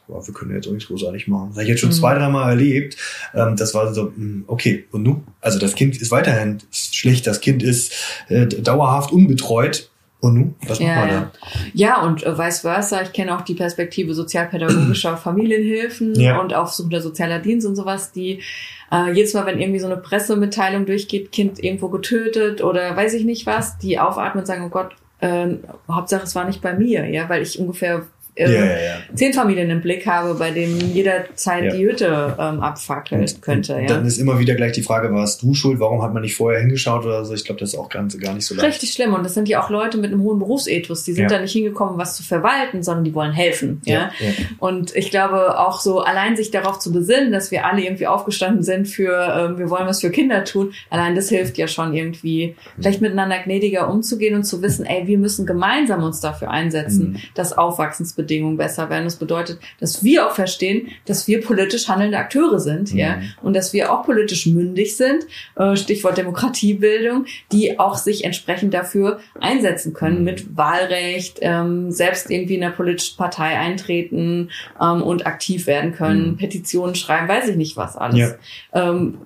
wir können jetzt auch nichts großartig machen. Das habe ich jetzt schon mhm. zwei, dreimal erlebt. Ähm, das war so, hm, okay, und nun? Also das Kind ist weiterhin schlecht, das Kind ist äh, dauerhaft unbetreut. Und nun? Was ja, machen wir da? Ja, und äh, vice versa. Ich kenne auch die Perspektive sozialpädagogischer Familienhilfen ja. und aufsuchender sozialer Dienst und sowas, die äh, jedes Mal, wenn irgendwie so eine Pressemitteilung durchgeht, Kind irgendwo getötet oder weiß ich nicht was, die aufatmen und sagen, oh Gott, äh, Hauptsache es war nicht bei mir, ja, weil ich ungefähr äh, ja, ja, ja. zehn Familien im Blick habe, bei denen jederzeit die Hütte ähm, abfackeln könnte. Ja. Dann ist immer wieder gleich die Frage, warst du schuld? Warum hat man nicht vorher hingeschaut oder so? Ich glaube, das ist auch gar nicht so leicht. Richtig schlimm. Und das sind ja auch Leute mit einem hohen Berufsethos. Die sind da nicht hingekommen, was zu verwalten, sondern die wollen helfen. Ja? Und ich glaube auch so allein sich darauf zu besinnen, dass wir alle irgendwie aufgestanden sind für, ähm, wir wollen was für Kinder tun, allein das hilft ja schon irgendwie, vielleicht miteinander gnädiger umzugehen und zu wissen, ey, wir müssen gemeinsam uns dafür einsetzen, mhm. dass Aufwachsensbedingungen besser werden. Das bedeutet, dass wir auch verstehen, dass wir politisch handelnde Akteure sind, mhm. ja, und dass wir auch politisch mündig sind, äh, Stichwort Demokratiebildung, die auch sich entsprechend dafür einsetzen können mhm. mit Wahlrecht, ähm, selbst irgendwie in einer politischen Partei eintreten ähm, und aktiv werden können, mhm. Petitionen schreiben, weiß ich nicht was alles. Ja. Ähm,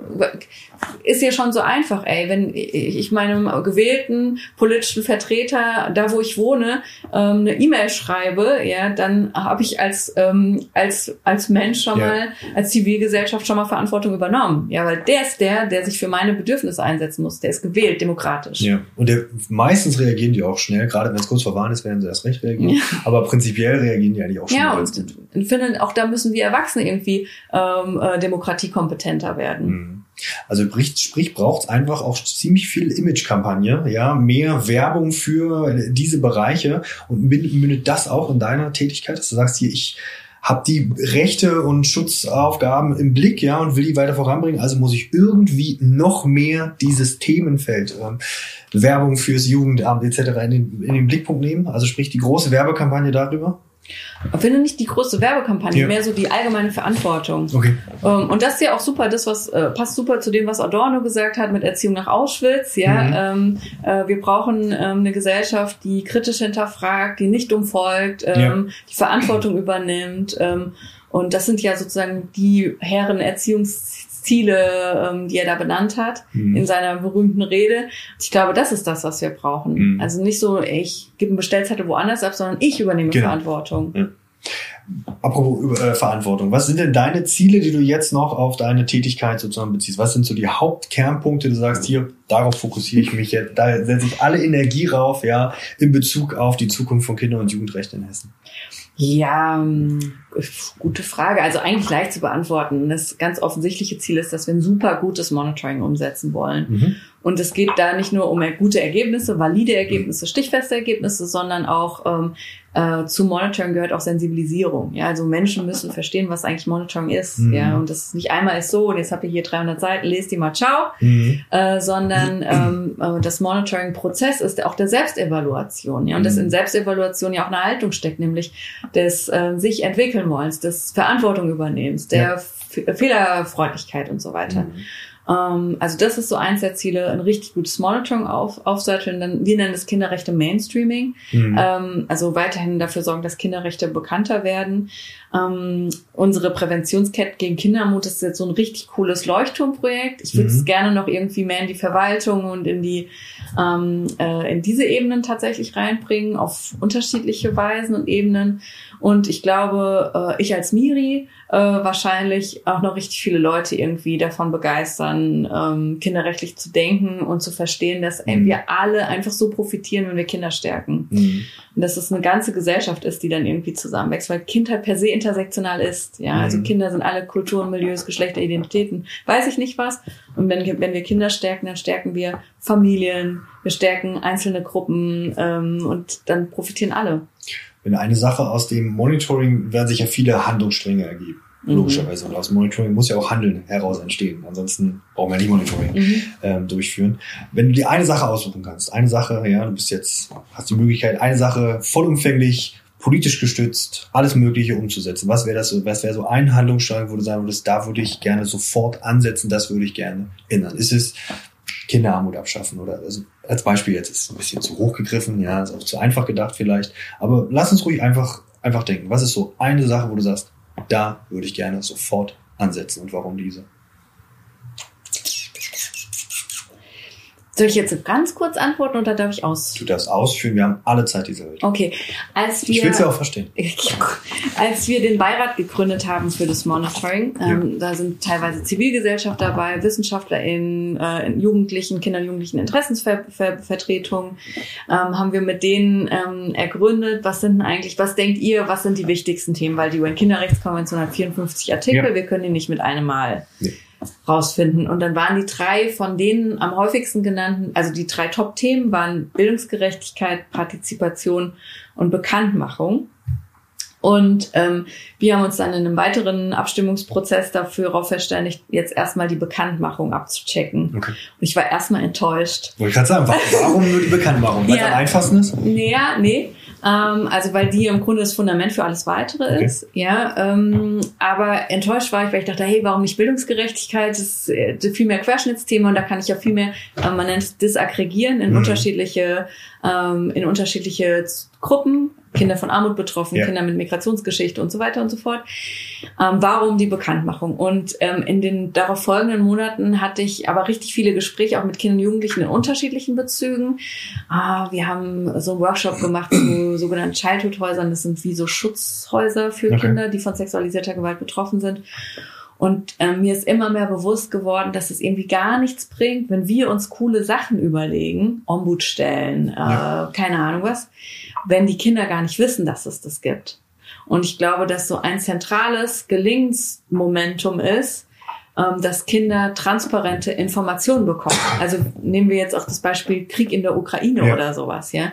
ist ja schon so einfach, ey, wenn ich meinem gewählten politischen Vertreter, da wo ich wohne, eine E-Mail schreibe, ja, dann habe ich als ähm, als als Mensch schon ja. mal, als Zivilgesellschaft schon mal Verantwortung übernommen, ja, weil der ist der, der sich für meine Bedürfnisse einsetzen muss, der ist gewählt, demokratisch. Ja, und der, meistens reagieren die auch schnell, gerade wenn es kurz vor Wahlen ist, werden sie erst recht reagieren, ja. aber prinzipiell reagieren die eigentlich auch schnell. Ja, und ich finde, auch da müssen wir Erwachsene irgendwie ähm, äh, demokratiekompetenter werden. Mhm. Also sprich, braucht es einfach auch ziemlich viel Image-Kampagne, ja, mehr Werbung für diese Bereiche und mündet das auch in deiner Tätigkeit, dass du sagst hier, ich habe die Rechte und Schutzaufgaben im Blick, ja, und will die weiter voranbringen. Also muss ich irgendwie noch mehr dieses Themenfeld, ähm, Werbung fürs Jugendamt etc. In den, in den Blickpunkt nehmen. Also sprich die große Werbekampagne darüber. Ich finde nicht die große Werbekampagne, ja. mehr so die allgemeine Verantwortung. Okay. Ähm, und das ist ja auch super, das was äh, passt super zu dem, was Adorno gesagt hat mit Erziehung nach Auschwitz. Ja, mhm. ähm, äh, wir brauchen ähm, eine Gesellschaft, die kritisch hinterfragt, die nicht dumm folgt, ähm, ja. die Verantwortung übernimmt. Ähm, und das sind ja sozusagen die Herren Erziehungs Ziele, ähm, die er da benannt hat mhm. in seiner berühmten Rede. Ich glaube, das ist das, was wir brauchen. Mhm. Also nicht so, ich gebe eine Bestellzettel woanders ab, sondern ich übernehme genau. Verantwortung. Mhm. Apropos äh, Verantwortung, was sind denn deine Ziele, die du jetzt noch auf deine Tätigkeit sozusagen beziehst? Was sind so die Hauptkernpunkte, du sagst hier, darauf fokussiere ich mich jetzt, da setze ich alle Energie rauf, ja, in Bezug auf die Zukunft von Kinder- und Jugendrechten in Hessen? Ja, ähm, gute Frage. Also eigentlich leicht zu beantworten. Das ganz offensichtliche Ziel ist, dass wir ein super gutes Monitoring umsetzen wollen. Mhm. Und es geht da nicht nur um gute Ergebnisse, valide Ergebnisse, stichfeste Ergebnisse, sondern auch ähm, äh, zu Monitoring gehört auch Sensibilisierung. Ja, also Menschen müssen verstehen, was eigentlich Monitoring ist. Mhm. Ja, und das ist nicht einmal ist so und jetzt habt ihr hier 300 Seiten, lest die mal, ciao, mhm. äh, sondern ähm, äh, das Monitoring-Prozess ist auch der Selbstevaluation. Ja, und mhm. dass in Selbstevaluation ja auch eine Haltung steckt, nämlich des äh, sich entwickeln wollens, des Verantwortung übernehmens, der ja. Fehlerfreundlichkeit und so weiter. Mhm. Ähm, also das ist so eins der Ziele, ein richtig gutes Monitoring auf, aufsatteln. Dann, wir nennen das Kinderrechte Mainstreaming. Mhm. Ähm, also weiterhin dafür sorgen, dass Kinderrechte bekannter werden. Ähm, unsere Präventionskette gegen Kinderarmut ist jetzt so ein richtig cooles Leuchtturmprojekt. Ich würde es mhm. gerne noch irgendwie mehr in die Verwaltung und in die ähm, äh, in diese Ebenen tatsächlich reinbringen, auf unterschiedliche Weisen und Ebenen. Und ich glaube, äh, ich als Miri äh, wahrscheinlich auch noch richtig viele Leute irgendwie davon begeistern, ähm, kinderrechtlich zu denken und zu verstehen, dass mhm. wir alle einfach so profitieren, wenn wir Kinder stärken. Mhm. Und dass es eine ganze Gesellschaft ist, die dann irgendwie zusammenwächst, weil Kindheit per se intersektional ist. Ja, also mhm. Kinder sind alle Kulturen, Milieus, Geschlechter, Identitäten, weiß ich nicht was. Und wenn, wenn wir Kinder stärken, dann stärken wir Familien, wir stärken einzelne Gruppen ähm, und dann profitieren alle. Wenn eine Sache aus dem Monitoring werden sich ja viele Handlungsstränge ergeben. Mhm. Logischerweise. Und aus Monitoring muss ja auch Handeln heraus entstehen. Ansonsten brauchen wir nicht Monitoring mhm. ähm, durchführen. Wenn du dir eine Sache aussuchen kannst, eine Sache, ja, du bist jetzt, hast die Möglichkeit, eine Sache vollumfänglich politisch gestützt, alles Mögliche umzusetzen. Was wäre das so, was wäre so ein Handlungsstrang, wo du sagen würdest, da würde ich gerne sofort ansetzen, das würde ich gerne ändern? Ist es Kinderarmut abschaffen oder also als Beispiel jetzt ist es ein bisschen zu hoch gegriffen, ja, ist auch zu einfach gedacht vielleicht. Aber lass uns ruhig einfach, einfach denken. Was ist so eine Sache, wo du sagst, da würde ich gerne sofort ansetzen und warum diese? Soll ich jetzt ganz kurz antworten oder darf ich aus? Du darfst ausführen, wir haben alle Zeit dieser Welt. Okay, als wir, Ich will es ja auch verstehen. als wir den Beirat gegründet haben für das Monitoring, ähm, da sind teilweise Zivilgesellschaft dabei, WissenschaftlerInnen, äh, Jugendlichen, Kinder- und Jugendlichen Interessensvertretungen, ähm, haben wir mit denen ähm, ergründet, was sind denn eigentlich, was denkt ihr, was sind die wichtigsten Themen, weil die UN-Kinderrechtskonvention hat 54 Artikel, Ja. wir können die nicht mit einem Mal Nee. Rausfinden. Und dann waren die drei von denen am häufigsten genannten, also die drei Top-Themen waren Bildungsgerechtigkeit, Partizipation und Bekanntmachung. Und ähm, wir haben uns dann in einem weiteren Abstimmungsprozess dafür darauf verständigt, jetzt erstmal die Bekanntmachung abzuchecken. Okay. Und ich war erstmal enttäuscht. Wollte ich gerade sagen, wa- warum nur die Bekanntmachung? Weil es Ja. am einfachsten ist? Naja, nee. Ähm, also weil die im Grunde das Fundament für alles weitere Okay. ist. Ja, ähm, aber enttäuscht war ich, weil ich dachte, hey, warum nicht Bildungsgerechtigkeit? Das ist äh, viel mehr Querschnittsthema und da kann ich ja viel mehr, äh, man nennt es disaggregieren in Mhm. unterschiedliche, ähm, in unterschiedliche Gruppen, Kinder von Armut betroffen, Ja. Kinder mit Migrationsgeschichte und so weiter und so fort. Ähm, warum die Bekanntmachung? Und ähm, in den darauf folgenden Monaten hatte ich aber richtig viele Gespräche auch mit Kindern und Jugendlichen in unterschiedlichen Bezügen. Ah, wir haben so einen Workshop gemacht zu sogenannten Childhood-Häusern. Das sind wie so Schutzhäuser für Okay. Kinder, die von sexualisierter Gewalt betroffen sind. Und ähm, mir ist immer mehr bewusst geworden, dass es irgendwie gar nichts bringt, wenn wir uns coole Sachen überlegen, Ombudsstellen, äh, Ja. keine Ahnung was, wenn die Kinder gar nicht wissen, dass es das gibt. Und ich glaube, dass so ein zentrales Gelingensmomentum ist, ähm, dass Kinder transparente Informationen bekommen. Also nehmen wir jetzt auch das Beispiel Krieg in der Ukraine Ja. oder sowas, ja.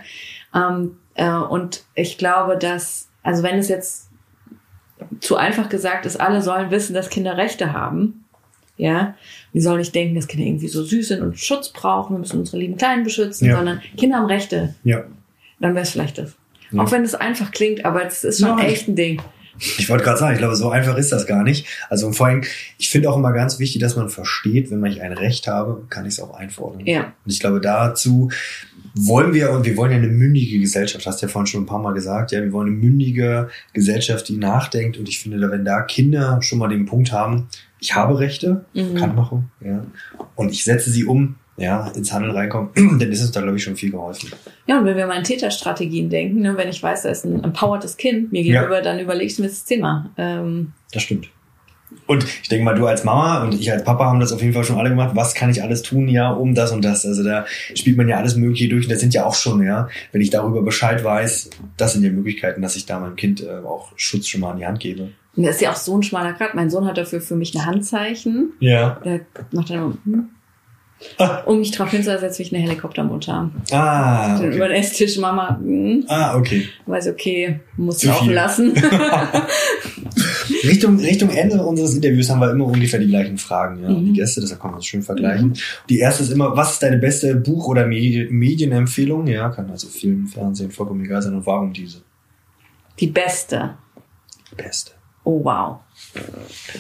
Ähm, äh, und ich glaube, dass, also wenn es jetzt zu einfach gesagt ist, alle sollen wissen, dass Kinder Rechte haben, ja, die sollen nicht denken, dass Kinder irgendwie so süß sind und Schutz brauchen, wir müssen unsere lieben Kleinen beschützen, Ja. sondern Kinder haben Rechte, Ja. Dann wäre es vielleicht das. Ja. Auch wenn es einfach klingt, aber es ist schon Nein. echt ein Ding. Ich wollte gerade sagen, ich glaube, so einfach ist das gar nicht. Also vor allem, ich finde auch immer ganz wichtig, dass man versteht, wenn ich ein Recht habe, kann ich es auch einfordern. Ja. Und ich glaube, dazu wollen wir, und wir wollen ja eine mündige Gesellschaft, hast du ja vorhin schon ein paar Mal gesagt, ja, wir wollen eine mündige Gesellschaft, die nachdenkt. Und ich finde, wenn da Kinder schon mal den Punkt haben, ich habe Rechte, Mhm. Bekanntmachung, ja, und ich setze sie um, ja, ins Handeln reinkommen, dann ist es da, glaube ich, schon viel geholfen. Ja, und wenn wir mal an Täterstrategien denken, ne, wenn ich weiß, da ist ein empowertes Kind mir gegenüber, dann überlege ich mir das Thema. Ähm, Das stimmt. Und ich denke mal, du als Mama und ich als Papa haben das auf jeden Fall schon alle gemacht. Was kann ich alles tun, ja, um das und das? Also da spielt man ja alles Mögliche durch. Und das sind ja auch schon, ja, wenn ich darüber Bescheid weiß, das sind ja Möglichkeiten, dass ich da meinem Kind äh, auch Schutz schon mal an die Hand gebe. und das ist ja auch so ein schmaler Grad. Mein Sohn hat dafür für mich ein Handzeichen. Ja. Der macht dann hm, Ah, um mich darauf hinzusetzen, wie ich eine Helikoptermutter. ah, Über okay. den Esstisch, Mama, hm, Ah, okay. weiß okay, muss laufen lassen. Richtung, Richtung Ende unseres Interviews haben wir immer ungefähr die gleichen Fragen, ja. Mhm. Die Gäste, deshalb kann man das schön vergleichen. Die erste ist immer, was ist deine beste Buch- oder Medi- Medienempfehlung? Ja, kann also Film, Fernsehen, vollkommen egal sein. Und warum diese? Die beste. Beste. Oh wow.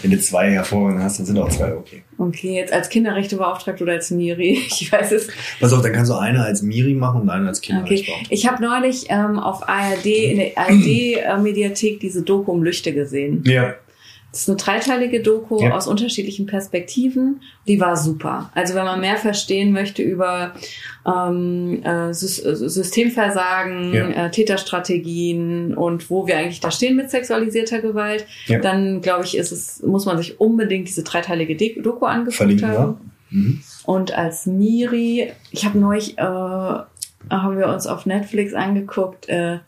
Wenn du zwei hervorragende hast, dann sind auch zwei okay. Okay, jetzt als Kinderrechtebeauftragte oder als Miri, ich weiß es. Pass auf, dann kannst du eine als Miri machen und eine als Okay, Kinderrechtsbeauftragte. ich habe neulich ähm, auf ARD in der ARD-Mediathek diese Doku um Lüchte gesehen. Ja. Das ist eine dreiteilige Doku Ja. aus unterschiedlichen Perspektiven. Die war super. Also wenn man mehr verstehen möchte über ähm, äh, äh, Systemversagen, Ja. äh, Täterstrategien und wo wir eigentlich da stehen mit sexualisierter Gewalt, Ja. dann glaube ich, ist es, muss man sich unbedingt diese dreiteilige Doku angeguckt haben. Mhm. Und als Miri, ich habe neulich, äh, haben wir uns auf Netflix angeguckt, äh,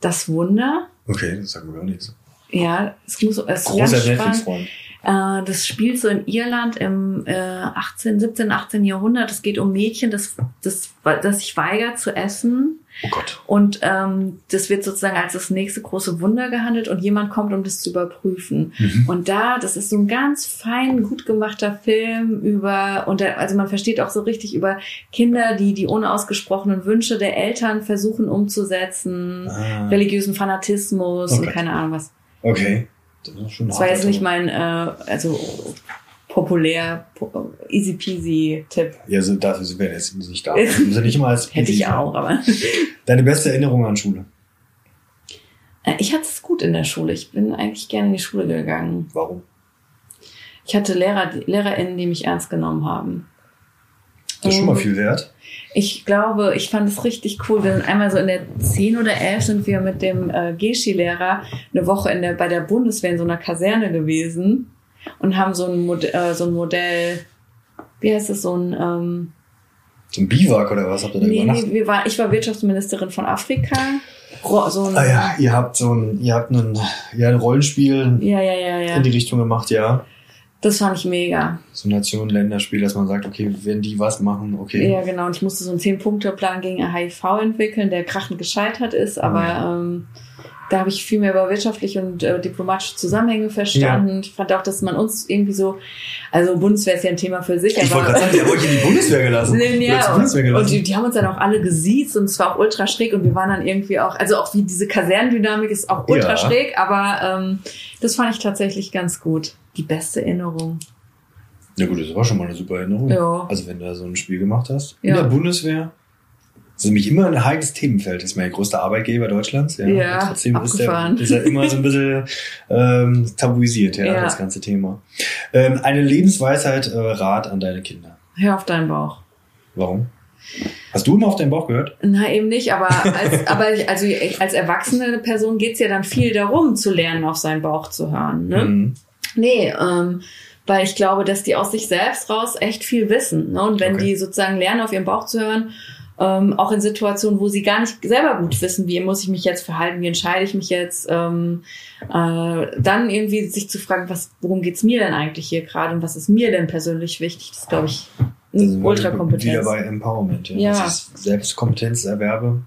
Das Wunder. Okay, das sagen wir gar nichts. Ja, es muss es Großer. Netflix-Freund. Äh, das spielt so in Irland im äh, 18, 17, 18 Jahrhundert. Es geht um Mädchen, das, das, das sich weigert zu essen. Oh Gott. Und ähm, das wird sozusagen als das nächste große Wunder gehandelt und jemand kommt, um das zu überprüfen. Mhm. Und da, das ist so ein ganz fein, gut gemachter Film über, und da, also man versteht auch so richtig über Kinder, die die unausgesprochenen Wünsche der Eltern versuchen umzusetzen, Ah, religiösen Fanatismus Oh und keine Ahnung was. Okay. Das, ist schon Das war jetzt nicht aber- mein, äh, also populär, po easy peasy Tipp. Ja, so, dafür sind wir jetzt nicht da. Wir sind nicht immer als Hätte ich auch, aber Deine beste Erinnerung an Schule? äh, ich hatte es gut in der Schule. Ich bin eigentlich gerne in die Schule gegangen. Warum? Ich hatte Lehrer, die- LehrerInnen, die mich ernst genommen haben. Das ist schon mal viel wert. Ich glaube, ich fand es richtig cool. Wir sind einmal so in der 10 oder 11 sind wir mit dem äh, Geschi-Lehrer eine Woche in der, bei der Bundeswehr in so einer Kaserne gewesen und haben so ein, Mod äh, so ein Modell, wie heißt es, so ein... Ähm, so ein Biwak oder was habt ihr da nee, übernachtet? nee, wir war, ich war Wirtschaftsministerin von Afrika. Ro- So ein, Ah ja, ihr habt so ein, ihr habt einen, ja, ein Rollenspiel ja, ja, ja, ja. in die Richtung gemacht, ja. Das fand ich mega. So Nationen-Länderspiel, dass man sagt, okay, wenn die was machen, okay. Ja, genau. Und ich musste so einen Zehn-Punkte-Plan gegen HIV entwickeln, der krachend gescheitert ist. Aber ähm, da habe ich viel mehr über wirtschaftliche und äh, diplomatische Zusammenhänge verstanden. Ich fand auch, dass man uns irgendwie so, also Bundeswehr ist ja ein Thema für sich. Ich wollte gerade sagen, der hat euch in die Bundeswehr gelassen. Nee, nee, ja, Bundeswehr und, und gelassen. die, die haben uns dann auch alle gesiezt und es war auch ultra schräg und wir waren dann irgendwie auch, also auch wie diese Kasernendynamik ist auch ultra Ja. schräg, aber ähm, das fand ich tatsächlich ganz gut. Die beste Erinnerung. Ja gut, das war schon mal eine super Erinnerung. Ja. Also wenn du da so ein Spiel gemacht hast. In Ja. der Bundeswehr. Das ist nämlich immer ein heikles Themenfeld. Das ist mein größter Arbeitgeber Deutschlands. Ja, Ja, Und trotzdem abgefahren. ist er immer so ein bisschen ähm, tabuisiert, ja, Ja. das ganze Thema. Ähm, eine Lebensweisheit, äh, Rat an deine Kinder. Hör auf deinen Bauch. Warum? Hast du immer auf deinen Bauch gehört? Na, eben nicht, aber als, aber ich- also ich- als erwachsene Person geht's ja dann viel darum, zu lernen, auf seinen Bauch zu hören. Ne? Mhm. Nee, ähm, weil ich glaube, dass die aus sich selbst raus echt viel wissen. Ne? Und wenn Okay. die sozusagen lernen, auf ihren Bauch zu hören, ähm, auch in Situationen, wo sie gar nicht selber gut wissen, wie muss ich mich jetzt verhalten, wie entscheide ich mich jetzt, ähm, äh, dann irgendwie sich zu fragen, was, worum geht's mir denn eigentlich hier gerade und was ist mir denn persönlich wichtig, das ist, glaube ich, Da sind wir Ultrakompetenz. Wieder bei Empowerment. Ja. Ja. Das ist Selbstkompetenzerwerbe.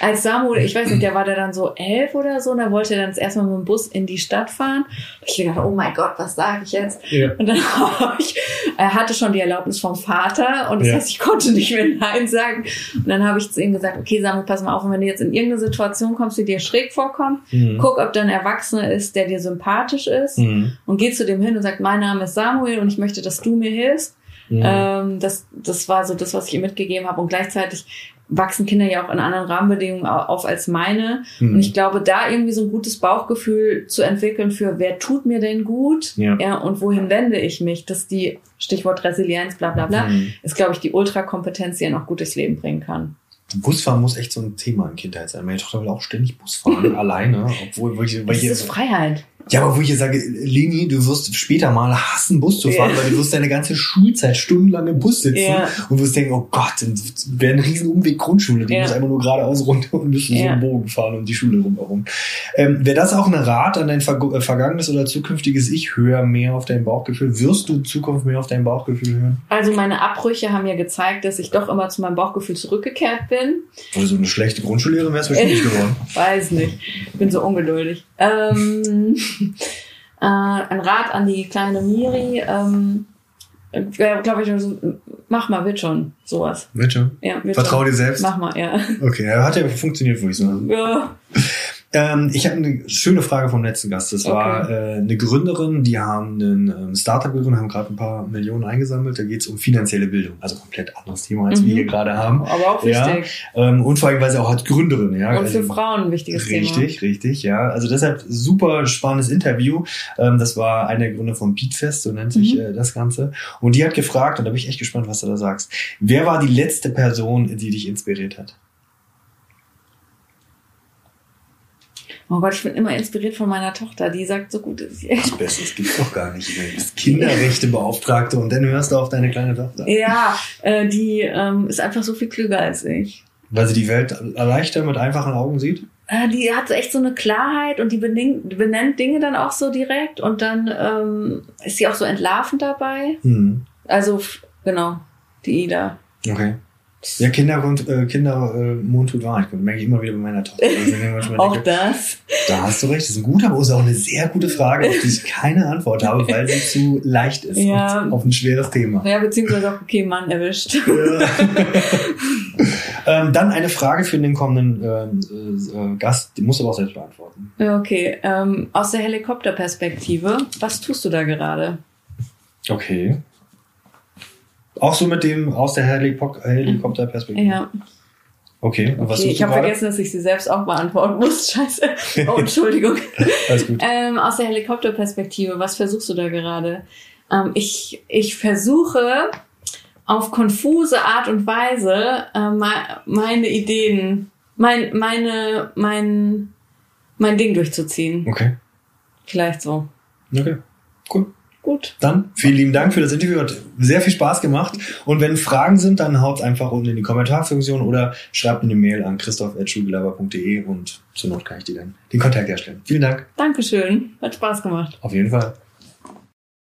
Als Samuel, ich weiß nicht, der war da dann so elf oder so, und da wollte er dann das erste Mal mit dem Bus in die Stadt fahren. Und ich gedacht, oh mein Gott, was sage ich jetzt? Ja. Und dann habe ich, er hatte schon die Erlaubnis vom Vater und das Ja. heißt, ich konnte nicht mehr Nein sagen. Und dann habe ich zu ihm gesagt, okay, Samuel, pass mal auf, und wenn du jetzt in irgendeine Situation kommst, die dir schräg vorkommt, Mhm. guck, ob da ein Erwachsener ist, der dir sympathisch ist Mhm. und geh zu dem hin und sag, mein Name ist Samuel und ich möchte, dass du mir hilfst. Mhm. Ähm, das, das war so das, was ich ihm mitgegeben habe. Und gleichzeitig wachsen Kinder ja auch in anderen Rahmenbedingungen au- auf als meine. Mhm. Und ich glaube, da irgendwie so ein gutes Bauchgefühl zu entwickeln für, wer tut mir denn gut? Ja. und wohin wende ich mich? Das ist die Stichwort Resilienz, bla bla bla. Mhm. Ist, glaube ich, die Ultrakompetenz, die einen auch gut durchs Leben bringen kann. Busfahren muss echt so ein Thema in Kindheit sein. Meine Tochter will auch ständig Bus fahren, alleine. Obwohl, wo ich, weil Das ist Freiheit. Ja, aber wo ich ihr sage, Leni, du wirst später mal hassen, Bus zu fahren, Ja. weil du wirst deine ganze Schulzeit stundenlang im Bus sitzen Ja. und wirst denken, oh Gott, das wäre ein riesen Umweg Grundschule, die Ja. muss einfach nur geradeaus runter und müssen so Ja. einen Bogen fahren um die Schule rumherum. Ähm, wäre das auch ein Rat an dein Verg äh, vergangenes oder zukünftiges Ich? Hör mehr auf dein Bauchgefühl. Wirst du in Zukunft mehr auf dein Bauchgefühl hören? Also meine Abbrüche haben ja gezeigt, dass ich doch immer zu meinem Bauchgefühl zurückgekehrt bin. Oder so eine schlechte Grundschullehrerin wärst du bestimmt nicht geworden. Weiß nicht. Ich bin so ungeduldig. Ähm, äh, ein Rat an die kleine Miri. Ähm, glaube ich, so, mach mal, wird schon. Sowas. Wird schon. Ja, wird Vertrau schon. dir selbst. Mach mal, ja. Okay, ja, hat ja funktioniert, würde ich sagen. ja. Ähm, ich habe eine schöne Frage vom letzten Gast. Das war äh, eine Gründerin, die haben ein ähm, Startup gegründet, haben gerade ein paar Millionen eingesammelt. Da geht es um finanzielle Bildung. Also komplett anderes Thema, als wir Mhm. hier gerade haben. Aber auch Ja. wichtig. Ähm, und vor allem, weil sie auch als Gründerin, ja. Und für also, Frauen ein wichtiges Thema. Richtig, richtig, ja. Also deshalb super spannendes Interview. Ähm, das war eine der Gründer vom Beatfest, so nennt sich Mhm. äh, das Ganze. Und die hat gefragt, und da bin ich echt gespannt, was du da sagst. Wer war die letzte Person, die dich inspiriert hat? Oh Gott, ich bin immer inspiriert von meiner Tochter. Die sagt so gut, ist sie. Das Beste, das gibt's doch gar nicht. Du bist Kinderrechtebeauftragte und dann hörst du auf deine kleine Tochter. Ja, äh, die ähm, ist einfach so viel klüger als ich. Weil sie die Welt leichter mit einfachen Augen sieht? Äh, die hat echt so eine Klarheit und die benennt, benennt Dinge dann auch so direkt und dann ähm, ist sie auch so entlarvend dabei. Hm. Also, genau, die Ida. Okay. Ja, Kinder und äh, Kinder äh, tut wahr. Ich merke ich immer wieder bei meiner Tochter. Also, Auch denke, das. da hast du recht, das ist ein guter, aber ist auch eine sehr gute Frage, auf die ich keine Antwort habe, weil sie zu leicht ist Ja. auf ein schweres Thema. Ja, beziehungsweise auch, okay, Mann erwischt. Ähm, dann eine Frage für den kommenden ähm, äh, Gast, die musst du aber auch selbst beantworten. Ja, okay. Ähm, aus der Helikopterperspektive, was tust du da gerade? Okay. Auch so mit dem aus der Helikop Helikopterperspektive. Ja, Okay, und was okay. Ich habe vergessen, dass ich sie selbst auch beantworten muss. Scheiße. Oh, Entschuldigung. Alles gut. Ähm, aus der Helikopterperspektive, was versuchst du da gerade? Ähm, ich, ich versuche auf konfuse Art und Weise äh, meine Ideen, mein, meine, mein, mein Ding durchzuziehen. Okay. Vielleicht so. Okay, cool. Gut. Dann vielen lieben Dank für das Interview. Hat sehr viel Spaß gemacht. Und wenn Fragen sind, dann haut einfach unten in die Kommentarfunktion oder schreibt eine Mail an christoph.schulgelaber.de und zur Not kann ich dir dann den Kontakt herstellen. Vielen Dank. Dankeschön. Hat Spaß gemacht. Auf jeden Fall.